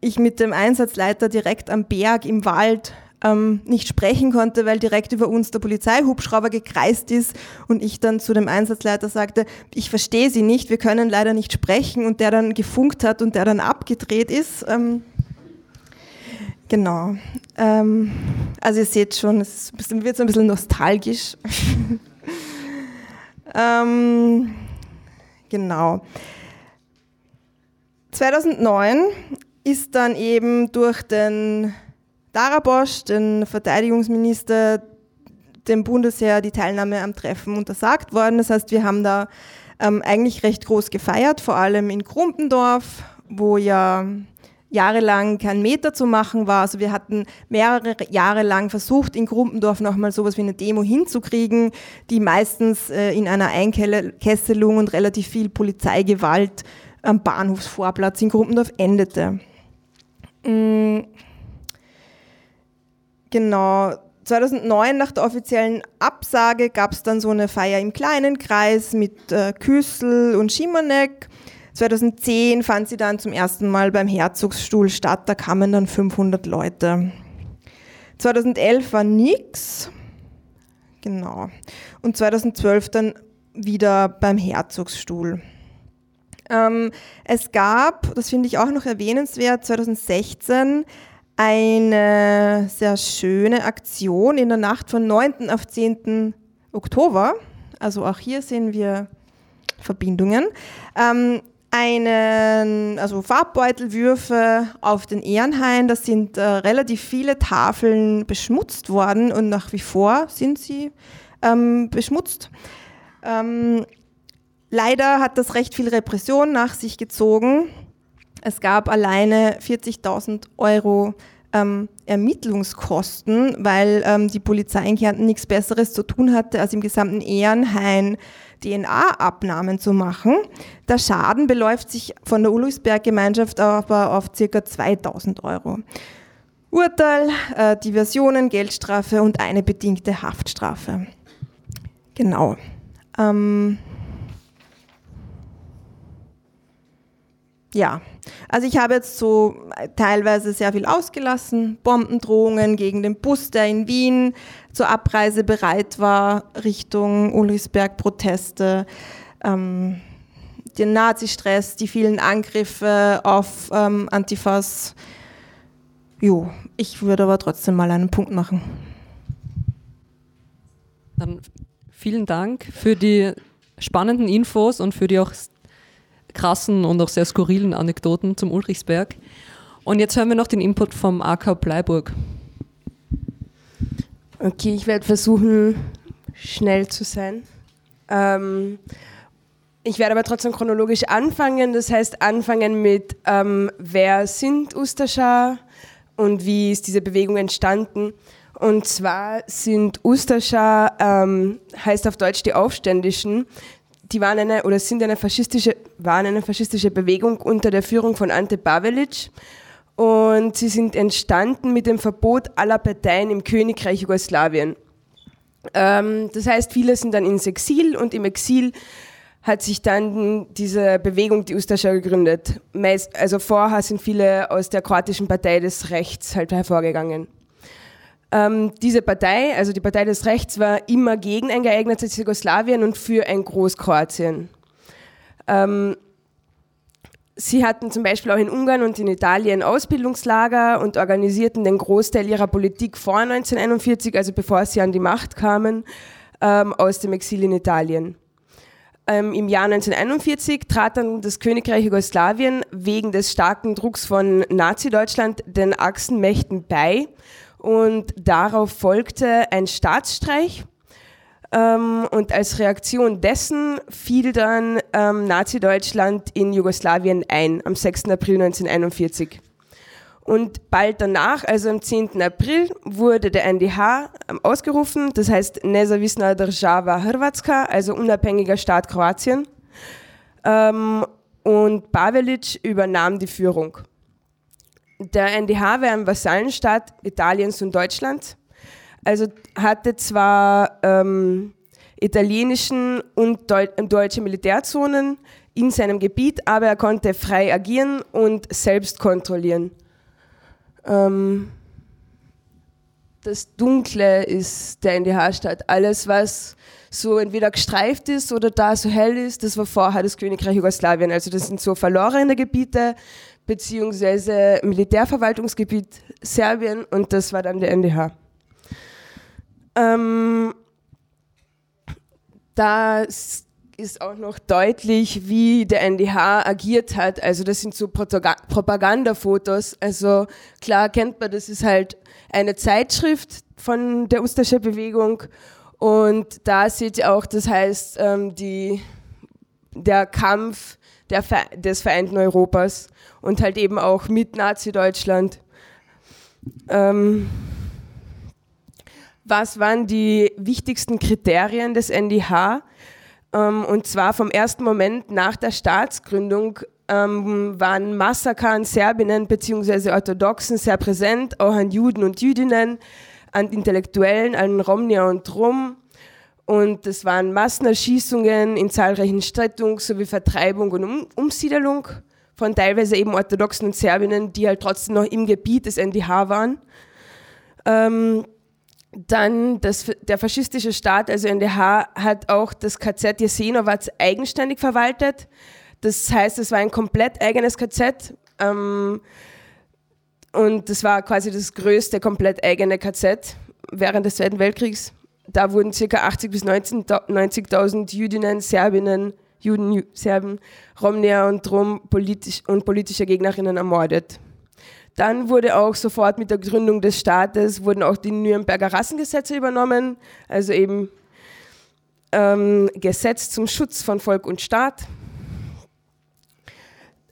ich mit dem Einsatzleiter direkt am Berg im Wald ähm, nicht sprechen konnte, weil direkt über uns der Polizeihubschrauber gekreist ist und ich dann zu dem Einsatzleiter sagte, ich verstehe Sie nicht, wir können leider nicht sprechen und der dann gefunkt hat und der dann abgedreht ist. Ähm, genau. Ähm, also ihr seht schon, es wird so ein bisschen nostalgisch. Ähm, genau. 2009 ist dann eben durch den Darabosch, den Verteidigungsminister, dem Bundesheer die Teilnahme am Treffen untersagt worden. Das heißt, wir haben da ähm, eigentlich recht groß gefeiert, vor allem in Krumpendorf, wo ja jahrelang kein Meter zu machen war. Also wir hatten mehrere Jahre lang versucht, in Grumpendorf nochmal sowas wie eine Demo hinzukriegen, die meistens äh, in einer Einkesselung und relativ viel Polizeigewalt am Bahnhofsvorplatz in Grumpendorf endete. Mhm. Genau. 2009 nach der offiziellen Absage gab es dann so eine Feier im kleinen Kreis mit äh, Küssel und Schimonek 2010 fand sie dann zum ersten Mal beim Herzogsstuhl statt, da kamen dann 500 Leute. 2011 war nix, genau. Und 2012 dann wieder beim Herzogsstuhl. Ähm, es gab, das finde ich auch noch erwähnenswert, 2016 eine sehr schöne Aktion in der Nacht von 9. auf 10. Oktober. Also auch hier sehen wir Verbindungen. Ähm, einen, also Farbbeutelwürfe auf den Ehrenhain. Da sind äh, relativ viele Tafeln beschmutzt worden und nach wie vor sind sie ähm, beschmutzt. Ähm, leider hat das recht viel Repression nach sich gezogen. Es gab alleine 40.000 Euro ähm, Ermittlungskosten, weil ähm, die Polizei in Kärnten nichts Besseres zu tun hatte, als im gesamten Ehrenhain DNA-Abnahmen zu machen. Der Schaden beläuft sich von der Ulrichsberg-Gemeinschaft aber auf ca. 2000 Euro. Urteil, äh, Diversionen, Geldstrafe und eine bedingte Haftstrafe. Genau. Ähm ja, also ich habe jetzt so teilweise sehr viel ausgelassen, Bombendrohungen gegen den Bus, der in Wien zur Abreise bereit war, Richtung Ulrichsberg Proteste, ähm, den Nazistress, die vielen Angriffe auf ähm, Antifas. Jo, ich würde aber trotzdem mal einen Punkt machen. Dann vielen Dank für die spannenden Infos und für die auch krassen und auch sehr skurrilen Anekdoten zum Ulrichsberg. Und jetzt hören wir noch den Input vom AK Bleiburg. Okay, ich werde versuchen, schnell zu sein. Ähm, ich werde aber trotzdem chronologisch anfangen. Das heißt, anfangen mit, ähm, wer sind Ustascha und wie ist diese Bewegung entstanden. Und zwar sind Ustascha, ähm, heißt auf Deutsch die Aufständischen, die waren eine oder sind eine faschistische, waren eine faschistische Bewegung unter der Führung von Ante Pavelic und sie sind entstanden mit dem Verbot aller Parteien im Königreich Jugoslawien. Ähm, das heißt, viele sind dann ins Exil und im Exil hat sich dann diese Bewegung, die Ustascha gegründet. Meist, also vorher sind viele aus der kroatischen Partei des Rechts halt hervorgegangen. Ähm, diese Partei, also die Partei des Rechts, war immer gegen ein geeignetes Jugoslawien und für ein Großkroatien. Ähm, sie hatten zum Beispiel auch in Ungarn und in Italien Ausbildungslager und organisierten den Großteil ihrer Politik vor 1941, also bevor sie an die Macht kamen, ähm, aus dem Exil in Italien. Ähm, Im Jahr 1941 trat dann das Königreich Jugoslawien wegen des starken Drucks von Nazi-Deutschland den Achsenmächten bei und darauf folgte ein Staatsstreich. Ähm, und als Reaktion dessen fiel dann ähm, Nazi-Deutschland in Jugoslawien ein, am 6. April 1941. Und bald danach, also am 10. April, wurde der NDH ähm, ausgerufen, das heißt Nezavisna Država Hrvatska, also unabhängiger Staat Kroatien. Ähm, und Pavelic übernahm die Führung. Der NDH war ein Vasallenstaat Italiens und Deutschlands. Also hatte zwar ähm, italienischen und Deu deutsche Militärzonen in seinem Gebiet, aber er konnte frei agieren und selbst kontrollieren. Ähm, das Dunkle ist der NDH-Staat. Alles, was so entweder gestreift ist oder da so hell ist, das war vorher das Königreich Jugoslawien. Also das sind so verlorene Gebiete, beziehungsweise Militärverwaltungsgebiet Serbien und das war dann der NDH. Ähm, da ist auch noch deutlich, wie der NDH agiert hat. Also das sind so Propagandafotos. Also klar kennt man, das ist halt eine Zeitschrift von der Ustascher Bewegung und da seht ihr auch, das heißt ähm, die, der Kampf der, des vereinten Europas und halt eben auch mit Nazi-Deutschland. Ähm, was waren die wichtigsten Kriterien des NDH? Ähm, und zwar vom ersten Moment nach der Staatsgründung ähm, waren Massaker an Serbinnen bzw. Orthodoxen sehr präsent, auch an Juden und Jüdinnen, an Intellektuellen, an Romnia und Rom. Und es waren Massenerschießungen in zahlreichen Städten sowie Vertreibung und um Umsiedelung von teilweise eben orthodoxen und Serbinnen, die halt trotzdem noch im Gebiet des NDH waren. Ähm, dann das, der faschistische Staat, also NDH, hat auch das KZ Jasenovac eigenständig verwaltet. Das heißt, es war ein komplett eigenes KZ. Ähm, und das war quasi das größte komplett eigene KZ während des Zweiten Weltkriegs. Da wurden ca. 80.000 bis 90.000 Jüdinnen, Serbinnen, Juden, Serben, Romnia und Rom politisch und politische Gegnerinnen ermordet. Dann wurde auch sofort mit der Gründung des Staates wurden auch die Nürnberger Rassengesetze übernommen, also eben ähm, Gesetz zum Schutz von Volk und Staat.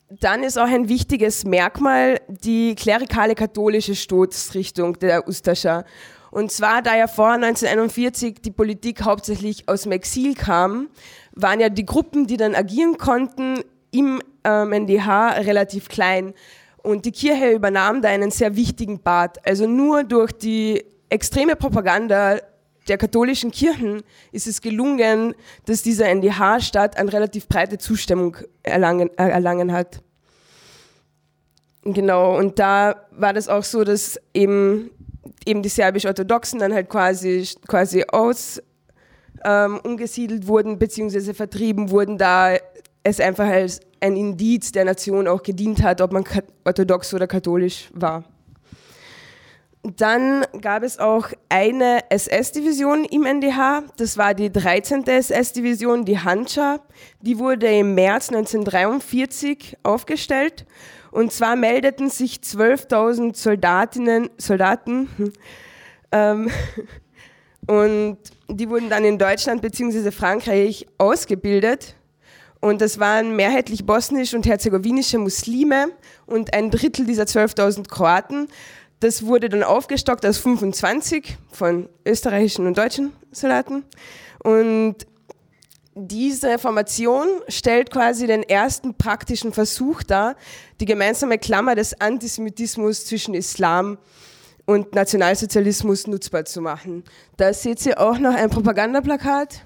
Dann ist auch ein wichtiges Merkmal die klerikale katholische Stoßrichtung der Ustascha. Und zwar, da ja vor 1941 die Politik hauptsächlich aus dem Exil kam, waren ja die Gruppen, die dann agieren konnten, im ähm, NDH relativ klein. Und die Kirche übernahm da einen sehr wichtigen Part. Also nur durch die extreme Propaganda der katholischen Kirchen ist es gelungen, dass dieser NDH-Staat eine relativ breite Zustimmung erlangen, äh, erlangen hat. Genau, und da war das auch so, dass eben, eben die serbisch-orthodoxen dann halt quasi, quasi aus ähm, umgesiedelt wurden, beziehungsweise vertrieben wurden, da es einfach als ein Indiz der Nation auch gedient hat, ob man orthodox oder katholisch war. Dann gab es auch eine SS-Division im NDH, das war die 13. SS-Division, die Hancha. Die wurde im März 1943 aufgestellt. Und zwar meldeten sich 12.000 Soldatinnen, Soldaten hm, ähm, und die wurden dann in Deutschland bzw. Frankreich ausgebildet. Und das waren mehrheitlich bosnisch und herzegowinische Muslime und ein Drittel dieser 12.000 Kroaten. Das wurde dann aufgestockt aus 25 von österreichischen und deutschen Soldaten. Und diese Formation stellt quasi den ersten praktischen Versuch dar, die gemeinsame Klammer des Antisemitismus zwischen Islam und Nationalsozialismus nutzbar zu machen. Da seht ihr auch noch ein Propagandaplakat.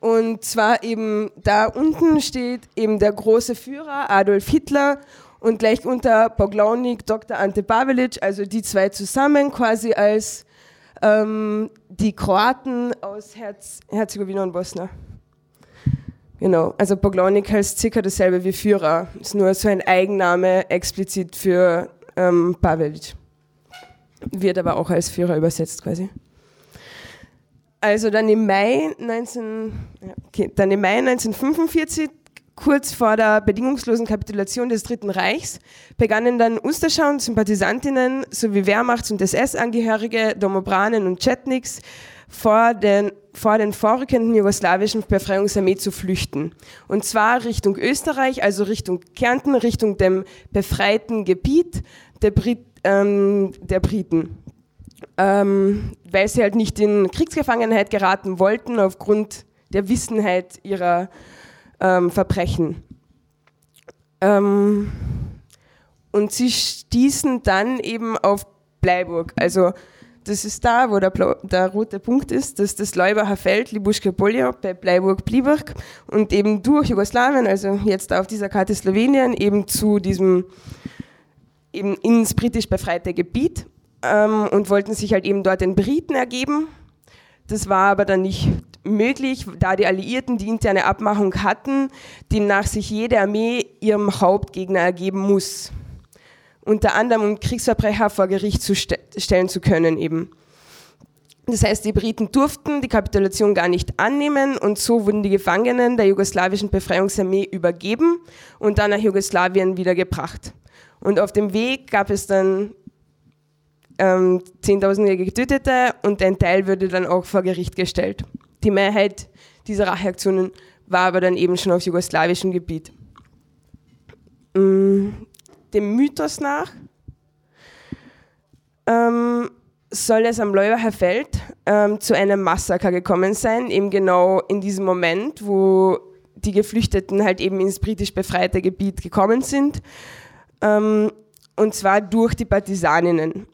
Und zwar eben da unten steht eben der große Führer Adolf Hitler und gleich unter Poglaunik Dr. Ante Pavelic, also die zwei zusammen quasi als ähm, die Kroaten aus Herz Herzegowina und Bosnien. Genau, also Poglaunik heißt circa dasselbe wie Führer, ist nur so ein Eigenname explizit für ähm, Pavelic. Wird aber auch als Führer übersetzt quasi. Also dann im Mai, 19, okay, dann im Mai 1945 Kurz vor der bedingungslosen Kapitulation des Dritten Reichs begannen dann Ustascha Sympathisantinnen sowie Wehrmachts- und SS-Angehörige, Domobranen und Chetniks vor den, vor den vorrückenden jugoslawischen Befreiungsarmee zu flüchten. Und zwar Richtung Österreich, also Richtung Kärnten, Richtung dem befreiten Gebiet der, Brit, ähm, der Briten. Ähm, weil sie halt nicht in Kriegsgefangenheit geraten wollten aufgrund der Wissenheit ihrer ähm, Verbrechen. Ähm, und sie stießen dann eben auf Bleiburg. Also das ist da, wo der, der rote Punkt ist, das ist das Leubacher Feld, Libuschke Polja bei Bleiburg-Bliburg und eben durch Jugoslawien, also jetzt auf dieser Karte Slowenien, eben zu diesem, eben ins britisch befreite Gebiet ähm, und wollten sich halt eben dort den Briten ergeben. Das war aber dann nicht möglich, da die Alliierten die interne Abmachung hatten, demnach sich jede Armee ihrem Hauptgegner ergeben muss. Unter anderem um Kriegsverbrecher vor Gericht zu st stellen zu können eben. Das heißt, die Briten durften die Kapitulation gar nicht annehmen und so wurden die Gefangenen der jugoslawischen Befreiungsarmee übergeben und dann nach Jugoslawien wieder gebracht. Und auf dem Weg gab es dann ähm, Zehntausende Getötete und ein Teil würde dann auch vor Gericht gestellt. Die Mehrheit dieser Racheaktionen war aber dann eben schon auf jugoslawischem Gebiet. Mm, dem Mythos nach ähm, soll es am Leubacher Feld ähm, zu einem Massaker gekommen sein, eben genau in diesem Moment, wo die Geflüchteten halt eben ins britisch befreite Gebiet gekommen sind, ähm, und zwar durch die Partisaninnen.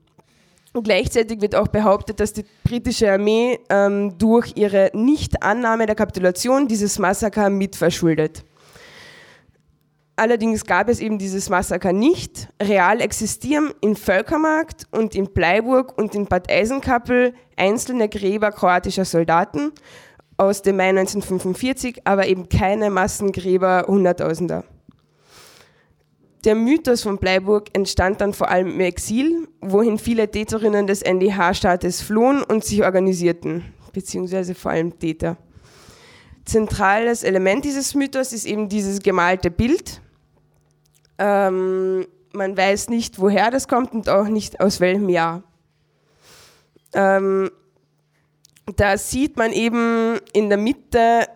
Und gleichzeitig wird auch behauptet, dass die britische Armee ähm, durch ihre Nichtannahme der Kapitulation dieses Massaker mitverschuldet. Allerdings gab es eben dieses Massaker nicht. Real existieren in Völkermarkt und in Bleiburg und in Bad Eisenkappel einzelne Gräber kroatischer Soldaten aus dem Mai 1945, aber eben keine Massengräber Hunderttausender. Der Mythos von Bleiburg entstand dann vor allem im Exil, wohin viele Täterinnen des NDH-Staates flohen und sich organisierten, beziehungsweise vor allem Täter. Zentrales Element dieses Mythos ist eben dieses gemalte Bild. Ähm, man weiß nicht, woher das kommt und auch nicht aus welchem Jahr. Ähm, da sieht man eben in der Mitte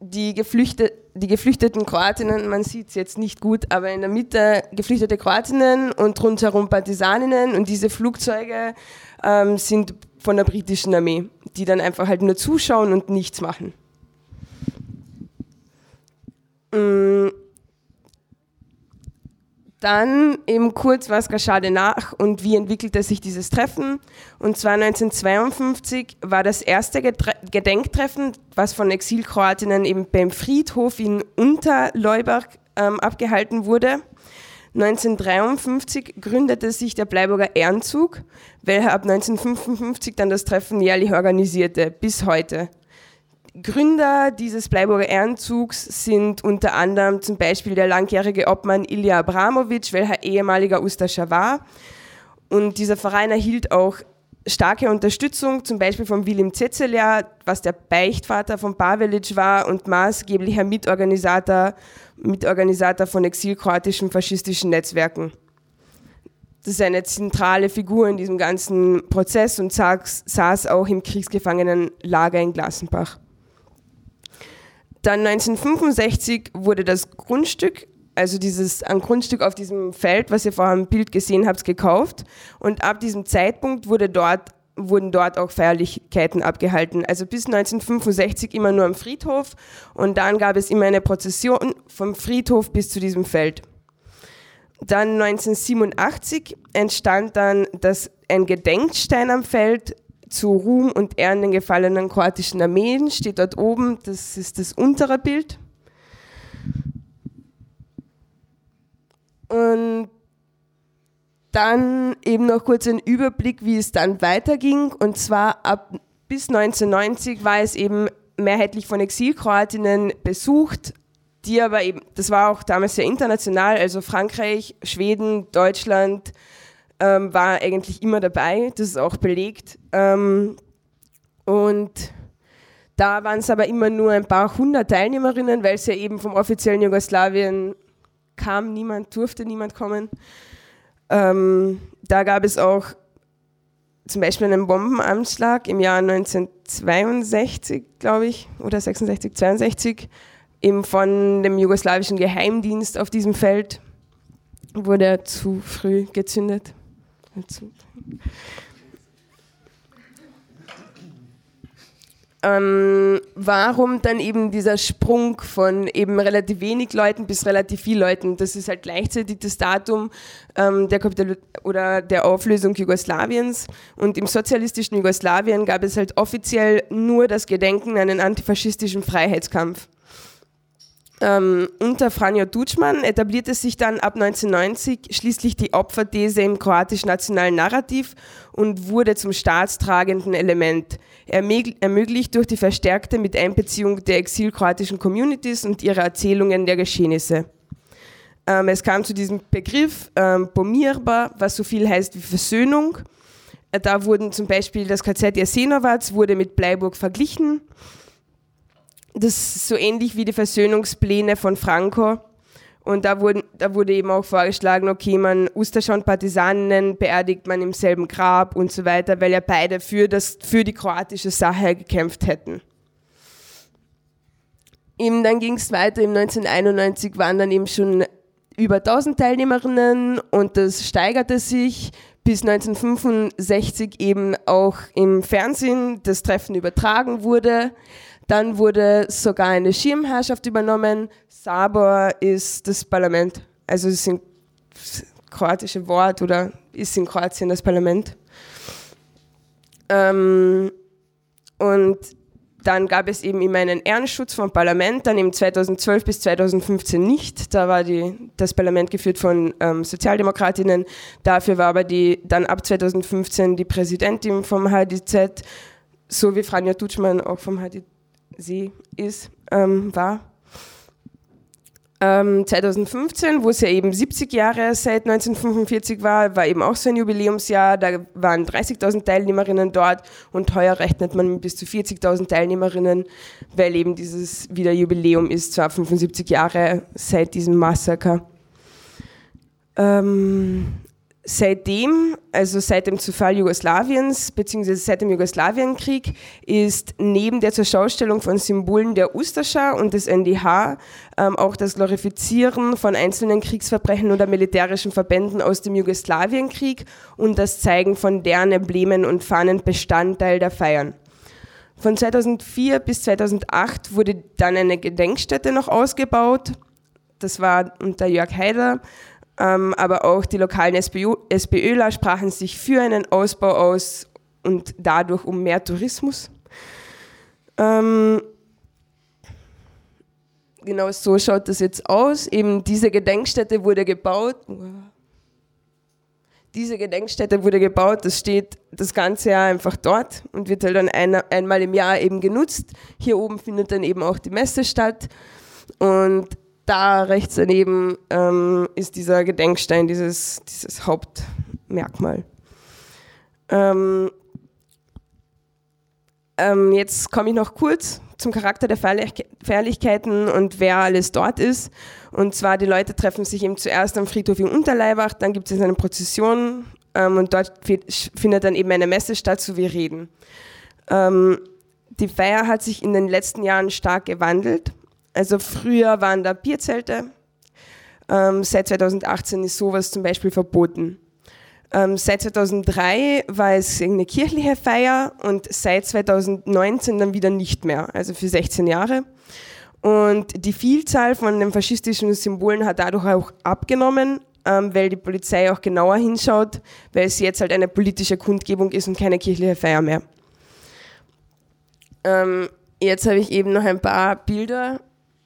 die, Geflüchte, die geflüchteten Kroatinnen, man sieht es jetzt nicht gut, aber in der Mitte geflüchtete Kroatinnen und rundherum Partisaninnen und diese Flugzeuge ähm, sind von der britischen Armee, die dann einfach halt nur zuschauen und nichts machen. Mm, dann eben kurz, was geschah nach und wie entwickelte sich dieses Treffen. Und zwar 1952 war das erste Gedenktreffen, was von Exilkroatinnen eben beim Friedhof in Unterleubach ähm, abgehalten wurde. 1953 gründete sich der Bleiburger Ehrenzug, welcher ab 1955 dann das Treffen jährlich organisierte, bis heute. Gründer dieses Bleiburger Ehrenzugs sind unter anderem zum Beispiel der langjährige Obmann Ilja Abramovic, welcher ehemaliger Ustascher war. Und dieser Verein erhielt auch starke Unterstützung, zum Beispiel von Willim Zezelja, was der Beichtvater von Pavelic war und maßgeblicher Mitorganisator, Mitorganisator von exilkroatischen faschistischen Netzwerken. Das ist eine zentrale Figur in diesem ganzen Prozess und saß auch im Kriegsgefangenenlager in Glassenbach. Dann 1965 wurde das Grundstück, also dieses ein Grundstück auf diesem Feld, was ihr vorher im Bild gesehen habt, gekauft. Und ab diesem Zeitpunkt wurde dort, wurden dort auch Feierlichkeiten abgehalten. Also bis 1965 immer nur am Friedhof und dann gab es immer eine Prozession vom Friedhof bis zu diesem Feld. Dann 1987 entstand dann das, ein Gedenkstein am Feld zu Ruhm und Ehren den gefallenen kroatischen Armeen, steht dort oben, das ist das untere Bild. Und dann eben noch kurz ein Überblick, wie es dann weiterging. Und zwar ab bis 1990 war es eben mehrheitlich von Exilkroatinnen besucht, die aber eben, das war auch damals sehr international, also Frankreich, Schweden, Deutschland, ähm, war eigentlich immer dabei, das ist auch belegt. Ähm, und da waren es aber immer nur ein paar hundert Teilnehmerinnen, weil es ja eben vom offiziellen Jugoslawien kam, niemand durfte niemand kommen. Ähm, da gab es auch zum Beispiel einen Bombenanschlag im Jahr 1962, glaube ich, oder 66, 62, eben von dem jugoslawischen Geheimdienst auf diesem Feld wurde er zu früh gezündet Ähm, warum dann eben dieser Sprung von eben relativ wenig Leuten bis relativ viel Leuten? Das ist halt gleichzeitig das Datum ähm, der, Kapital oder der Auflösung Jugoslawiens. Und im sozialistischen Jugoslawien gab es halt offiziell nur das Gedenken an einen antifaschistischen Freiheitskampf. Ähm, unter Franjo Tutschmann etablierte sich dann ab 1990 schließlich die Opferthese im kroatisch-nationalen Narrativ und wurde zum staatstragenden Element, ermöglicht durch die verstärkte Miteinbeziehung der exilkroatischen Communities und ihre Erzählungen der Geschehnisse. Ähm, es kam zu diesem Begriff ähm, Pomirba, was so viel heißt wie Versöhnung. Äh, da wurden zum Beispiel das KZ Jasenovac wurde mit Bleiburg verglichen das ist so ähnlich wie die Versöhnungspläne von Franco. Und da, wurden, da wurde eben auch vorgeschlagen, okay, man Ustascha und Partisaninnen beerdigt man im selben Grab und so weiter, weil ja beide für, das, für die kroatische Sache gekämpft hätten. Eben dann ging es weiter, im 1991 waren dann eben schon über 1000 Teilnehmerinnen und das steigerte sich bis 1965 eben auch im Fernsehen das Treffen übertragen wurde. Dann wurde sogar eine Schirmherrschaft übernommen. Sabor ist das Parlament. Also es ist ein kroatisches Wort oder ist in Kroatien das Parlament. Ähm, und dann gab es eben immer einen Ehrenschutz vom Parlament, dann im 2012 bis 2015 nicht. Da war die, das Parlament geführt von ähm, Sozialdemokratinnen. Dafür war aber die, dann ab 2015 die Präsidentin vom HDZ, so wie Franja Tutschmann auch vom HDZ sie ist, ähm, war. Ähm, 2015, wo es ja eben 70 Jahre seit 1945 war, war eben auch so ein Jubiläumsjahr. Da waren 30.000 Teilnehmerinnen dort und heuer rechnet man mit bis zu 40.000 Teilnehmerinnen, weil eben dieses wieder Jubiläum ist, zwar 75 Jahre seit diesem Massaker. Ähm, seitdem, also seit dem Zerfall Jugoslawiens bzw. seit dem Jugoslawienkrieg, ist neben der Zurschaustellung von Symbolen der Ustascha und des NDH ähm, auch das Glorifizieren von einzelnen Kriegsverbrechen oder militärischen Verbänden aus dem Jugoslawienkrieg und das Zeigen von deren Emblemen und Fahnen Bestandteil der Feiern. Von 2004 bis 2008 wurde dann eine Gedenkstätte noch ausgebaut. Das war unter Jörg Haider aber auch die lokalen SPÖ, SPÖler sprachen sich für einen Ausbau aus und dadurch um mehr Tourismus. Ähm, genau so schaut das jetzt aus. Eben diese Gedenkstätte wurde gebaut. Diese Gedenkstätte wurde gebaut, das steht das ganze Jahr einfach dort und wird halt dann ein, einmal im Jahr eben genutzt. Hier oben findet dann eben auch die Messe statt. Und da rechts daneben ähm, ist dieser Gedenkstein, dieses, dieses Hauptmerkmal. Ähm, ähm, jetzt komme ich noch kurz zum Charakter der Feierlichkeiten und wer alles dort ist. Und zwar, die Leute treffen sich eben zuerst am Friedhof in Unterleibach, dann gibt es eine Prozession ähm, und dort findet dann eben eine Messe statt, so wie Reden. Ähm, die Feier hat sich in den letzten Jahren stark gewandelt. Also früher waren da Bierzelte. Ähm, seit 2018 ist sowas zum Beispiel verboten. Ähm, seit 2003 war es eine kirchliche Feier und seit 2019 dann wieder nicht mehr, also für 16 Jahre. Und die Vielzahl von den faschistischen Symbolen hat dadurch auch abgenommen, ähm, weil die Polizei auch genauer hinschaut, weil es jetzt halt eine politische Kundgebung ist und keine kirchliche Feier mehr. Ähm, jetzt habe ich eben noch ein paar Bilder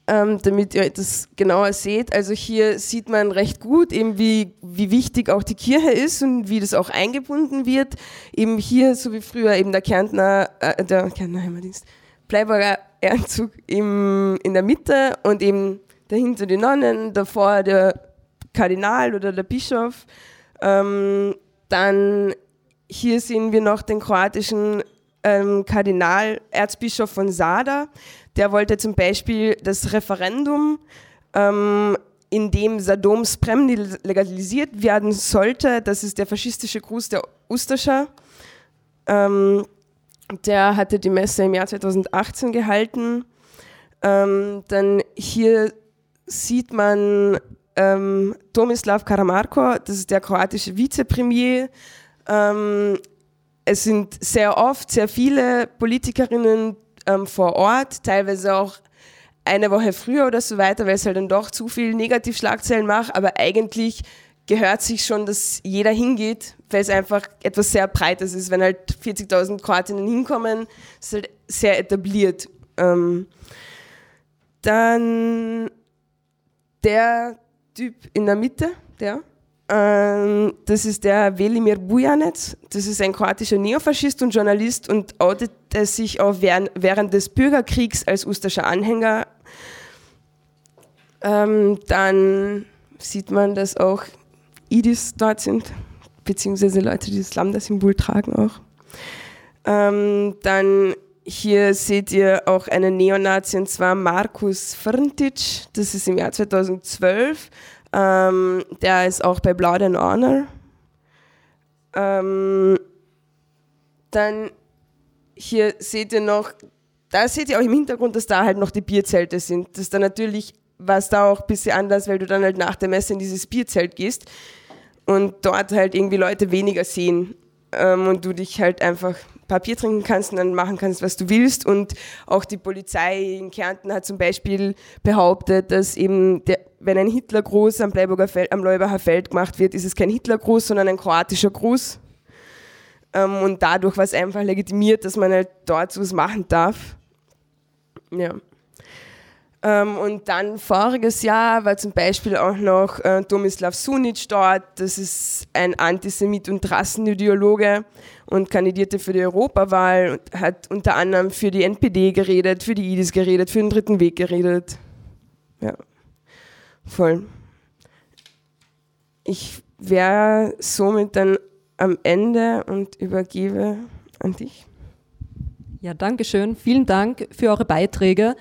ähm, damit ihr das genauer seht. Also hier sieht man recht gut, eben wie, wie wichtig auch die Kirche ist und wie das auch eingebunden wird. Eben hier, so wie früher, eben der Kärntner, äh, der Kärntner Heimatdienst, Bleiburger Ehrenzug im, in der Mitte und eben dahinter die Nonnen, davor der Kardinal oder der Bischof. Ähm, dann hier sehen wir noch den kroatischen ähm, Kardinal, Erzbischof von Sada, der wollte zum Beispiel das Referendum, ähm, in dem Sadoms Prem legalisiert werden sollte, das ist der faschistische Gruß der Ustascha. Ähm, der hatte die Messe im Jahr 2018 gehalten. Ähm, dann hier sieht man ähm, Tomislav Karamarko, das ist der kroatische Vizepremier. Ähm, es sind sehr oft sehr viele Politikerinnen ähm, vor Ort, teilweise auch eine Woche früher oder so weiter, weil es halt dann doch zu viel Negativschlagzeilen macht, aber eigentlich gehört sich schon, dass jeder hingeht, weil es einfach etwas sehr Breites ist. Wenn halt 40.000 Kroatinnen hinkommen, ist halt sehr etabliert. Ähm, dann der Typ in der Mitte, der. Ähm, das ist der Velimir Bujanec. Das ist ein kroatischer Neofaschist und Journalist und outete sich auch während des Bürgerkriegs als ustascher Anhänger. Ähm, dann sieht man, dass auch Idis dort sind, beziehungsweise Leute, die das Lambda-Symbol tragen auch. Ähm, dann hier seht ihr auch einen Neonazi, und zwar Markus Frntic. Das ist im Jahr 2012 ähm, der ist auch bei Blood and Honor. Ähm, dann hier seht ihr noch, da seht ihr auch im Hintergrund, dass da halt noch die Bierzelte sind. Das ist dann natürlich, was da auch ein bisschen anders, weil du dann halt nach der Messe in dieses Bierzelt gehst und dort halt irgendwie Leute weniger sehen ähm, und du dich halt einfach Papier trinken kannst und dann machen kannst, was du willst. Und auch die Polizei in Kärnten hat zum Beispiel behauptet, dass eben, der, wenn ein Hitlergruß am, am Leubacher Feld gemacht wird, ist es kein Hitlergruß, sondern ein kroatischer Gruß. Ähm, und dadurch war es einfach legitimiert, dass man halt dort sowas machen darf. Ja. Ähm, und dann voriges Jahr war zum Beispiel auch noch äh, Tomislav Sunic dort. Das ist ein Antisemit und Rassenideologe und kandidierte für die Europawahl und hat unter anderem für die NPD geredet, für die IDIS geredet, für den Dritten Weg geredet. Ja, voll. Ich wäre somit dann am Ende und übergebe an dich. Ja, danke schön. Vielen Dank für eure Beiträge.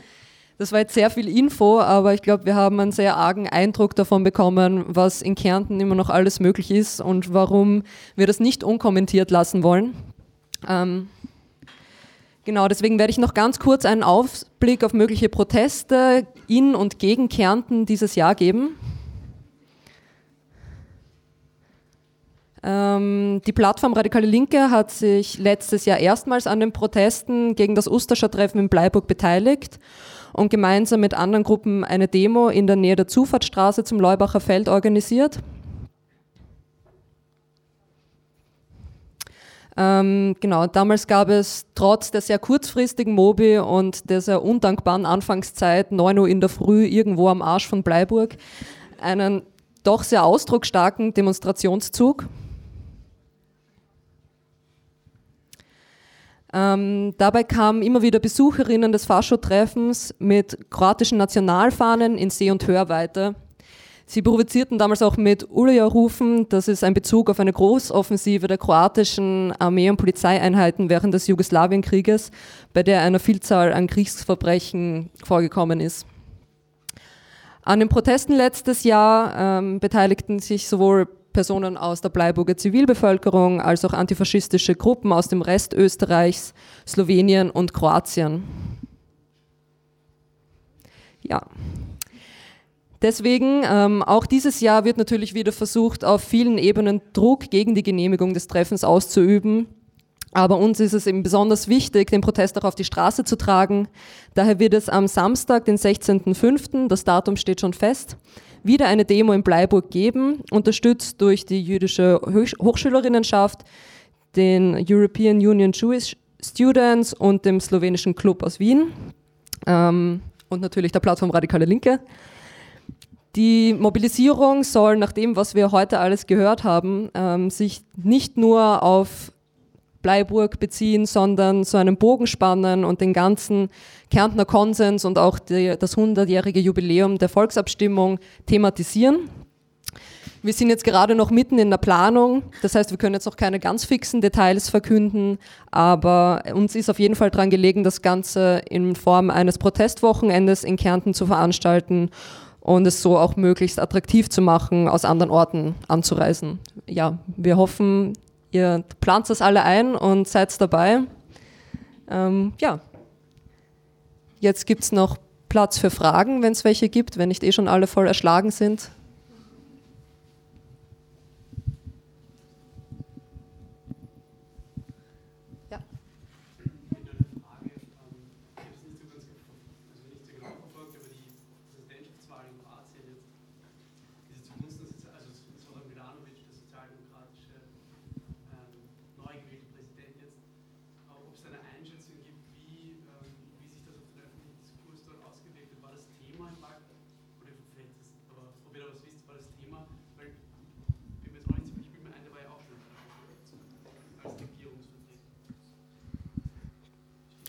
Das war jetzt sehr viel Info, aber ich glaube, wir haben einen sehr argen Eindruck davon bekommen, was in Kärnten immer noch alles möglich ist und warum wir das nicht unkommentiert lassen wollen. Ähm, genau, deswegen werde ich noch ganz kurz einen Ausblick auf mögliche Proteste in und gegen Kärnten dieses Jahr geben. Ähm, die Plattform Radikale Linke hat sich letztes Jahr erstmals an den Protesten gegen das Usterscher Treffen in Bleiburg beteiligt und gemeinsam mit anderen Gruppen eine Demo in der Nähe der Zufahrtsstraße zum Leubacher Feld organisiert. Ähm, genau, damals gab es trotz der sehr kurzfristigen Mobi und der sehr undankbaren Anfangszeit, 9 Uhr in der Früh, irgendwo am Arsch von Bleiburg, einen doch sehr ausdrucksstarken Demonstrationszug. Ähm, dabei kamen immer wieder Besucherinnen des Fascho-Treffens mit kroatischen Nationalfahnen in Seh- und Hörweite. Sie provozierten damals auch mit Ulja-Rufen, das ist ein Bezug auf eine Großoffensive der kroatischen Armee- und Polizeieinheiten während des Jugoslawienkrieges, bei der eine Vielzahl an Kriegsverbrechen vorgekommen ist. An den Protesten letztes Jahr ähm, beteiligten sich sowohl Personen aus der Bleiburger Zivilbevölkerung als auch antifaschistische Gruppen aus dem Rest Österreichs, Slowenien und Kroatien. Ja. Deswegen, ähm, auch dieses Jahr wird natürlich wieder versucht, auf vielen Ebenen Druck gegen die Genehmigung des Treffens auszuüben. Aber uns ist es eben besonders wichtig, den Protest auch auf die Straße zu tragen. Daher wird es am Samstag, den 16.05., das Datum steht schon fest, wieder eine Demo in Bleiburg geben, unterstützt durch die jüdische Hochschülerinnenschaft, den European Union Jewish Students und dem slowenischen Club aus Wien ähm, und natürlich der Plattform Radikale Linke. Die Mobilisierung soll, nach dem, was wir heute alles gehört haben, ähm, sich nicht nur auf Bleiburg beziehen, sondern so einen Bogen spannen und den ganzen Kärntner Konsens und auch die, das 100-jährige Jubiläum der Volksabstimmung thematisieren. Wir sind jetzt gerade noch mitten in der Planung, das heißt, wir können jetzt noch keine ganz fixen Details verkünden, aber uns ist auf jeden Fall daran gelegen, das Ganze in Form eines Protestwochenendes in Kärnten zu veranstalten und es so auch möglichst attraktiv zu machen, aus anderen Orten anzureisen. Ja, wir hoffen, Ihr plant das alle ein und seid dabei. Ähm, ja. Jetzt gibt es noch Platz für Fragen, wenn es welche gibt, wenn nicht eh schon alle voll erschlagen sind.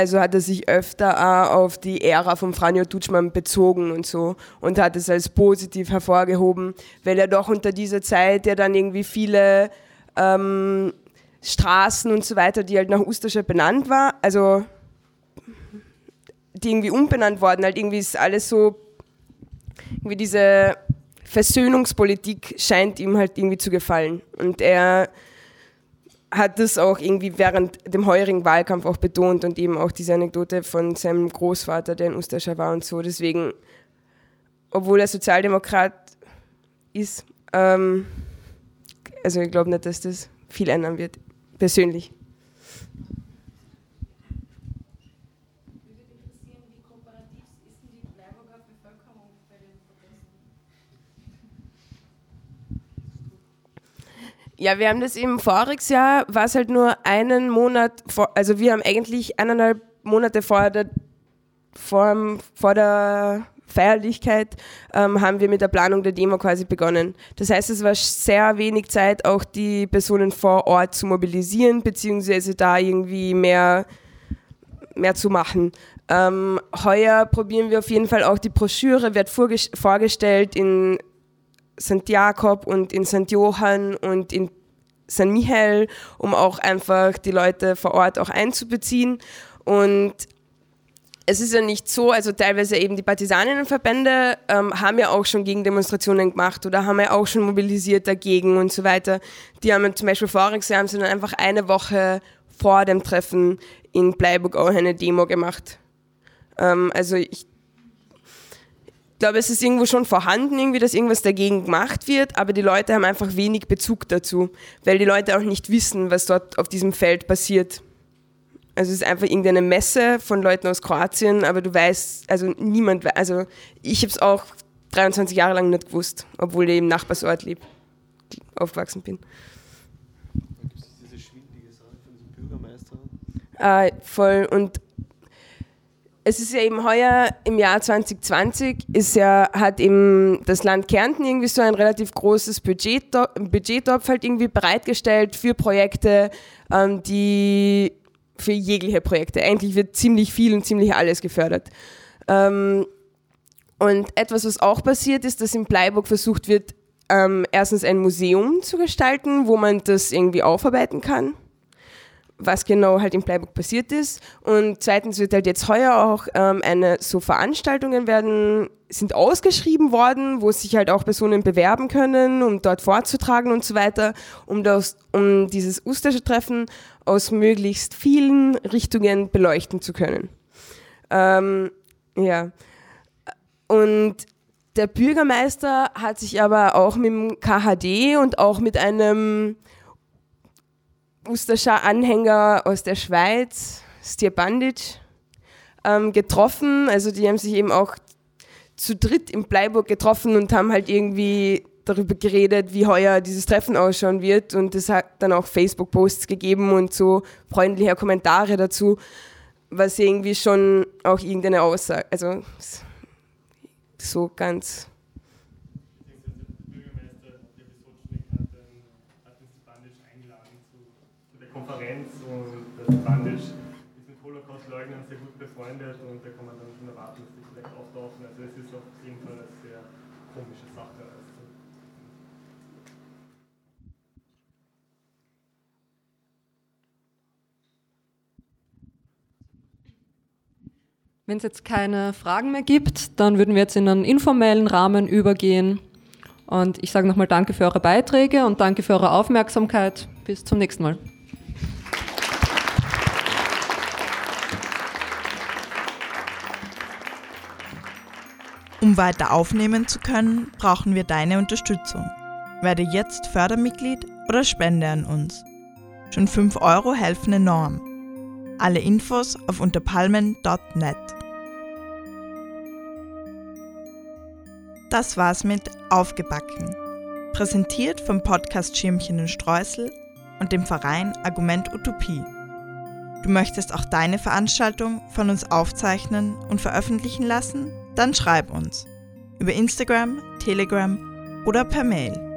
also hat er sich öfter auch auf die Ära von Franjo Tutschmann bezogen und so und hat es als positiv hervorgehoben, weil er doch unter dieser Zeit ja dann irgendwie viele ähm, Straßen und so weiter, die halt nach Ustascha benannt war, also die irgendwie umbenannt worden, halt irgendwie ist alles so, irgendwie diese Versöhnungspolitik scheint ihm halt irgendwie zu gefallen und er hat das auch irgendwie während dem heurigen Wahlkampf auch betont und eben auch diese Anekdote von seinem Großvater, der in Ustascha war und so. Deswegen, obwohl er Sozialdemokrat ist, ähm, also ich glaube nicht, dass das viel ändern wird, persönlich. Ja, wir haben das im voriges Jahr, war es halt nur einen Monat, vor, also wir haben eigentlich eineinhalb Monate vor der, vor, vor der Feierlichkeit ähm, haben wir mit der Planung der Demo quasi begonnen. Das heißt, es war sehr wenig Zeit, auch die Personen vor Ort zu mobilisieren, beziehungsweise da irgendwie mehr, mehr zu machen. Ähm, heuer probieren wir auf jeden Fall auch die Broschüre, wird vorgestellt in St. Jakob und in St. Johann und in St. Michael, um auch einfach die Leute vor Ort auch einzubeziehen. Und es ist ja nicht so, also teilweise eben die Partisaninnenverbände ähm, haben ja auch schon Gegendemonstrationen gemacht oder haben ja auch schon mobilisiert dagegen und so weiter. Die haben zum Beispiel voriges Jahr haben sie dann einfach eine Woche vor dem Treffen in Bleiburg auch eine Demo gemacht. Ähm, also ich glaube, es ist irgendwo schon vorhanden, irgendwie, dass irgendwas dagegen gemacht wird, aber die Leute haben einfach wenig Bezug dazu, weil die Leute auch nicht wissen, was dort auf diesem Feld passiert. Also es ist einfach irgendeine Messe von Leuten aus Kroatien, aber du weißt, also niemand, also ich habe es auch 23 Jahre lang nicht gewusst, obwohl ich im Nachbarsort lebe, aufgewachsen bin. Gibt es diese schwindige Sache von diesem Bürgermeister? Äh, voll und es ist ja eben heuer im Jahr 2020 ist ja, hat eben das Land Kärnten irgendwie so ein relativ großes Budget, Budgettopf halt irgendwie bereitgestellt für Projekte, ähm, die für jegliche Projekte. Eigentlich wird ziemlich viel und ziemlich alles gefördert. Ähm, und etwas, was auch passiert ist, dass in Bleiburg versucht wird, ähm, erstens ein Museum zu gestalten, wo man das irgendwie aufarbeiten kann was genau halt in Bleiburg passiert ist. Und zweitens wird halt jetzt heuer auch ähm, eine so Veranstaltungen werden, sind ausgeschrieben worden, wo sich halt auch Personen bewerben können, um dort vorzutragen und so weiter, um, das, um dieses Ustasche-Treffen aus möglichst vielen Richtungen beleuchten zu können. Ähm, ja. Und der Bürgermeister hat sich aber auch mit dem KHD und auch mit einem Ustascher Anhänger aus der Schweiz, Stier Bandic, ähm, getroffen. Also die haben sich eben auch zu dritt in Bleiburg getroffen und haben halt irgendwie darüber geredet, wie heuer dieses Treffen ausschauen wird. Und es hat dann auch Facebook-Posts gegeben und so freundliche Kommentare dazu, was irgendwie schon auch irgendeine Aussage, also so ganz Bandisch ist mit Holocaust-Leugnern sehr gut befreundet und da kann man dann schon erwarten, dass die vielleicht auftauchen. Also es ist auf jeden Fall eine sehr komische Sache. Also Wenn es jetzt keine Fragen mehr gibt, dann würden wir jetzt in einen informellen Rahmen übergehen. Und ich sage nochmal Danke für eure Beiträge und danke für eure Aufmerksamkeit. Bis zum nächsten Mal. Um weiter aufnehmen zu können, brauchen wir deine Unterstützung. Werde jetzt Fördermitglied oder spende an uns. Schon 5 Euro helfen enorm. Alle Infos auf unterpalmen.net. Das war's mit Aufgebacken. Präsentiert vom Podcast Schirmchen und Streusel und dem Verein Argument Utopie. Du möchtest auch deine Veranstaltung von uns aufzeichnen und veröffentlichen lassen? Dann schreib uns über Instagram, Telegram oder per Mail.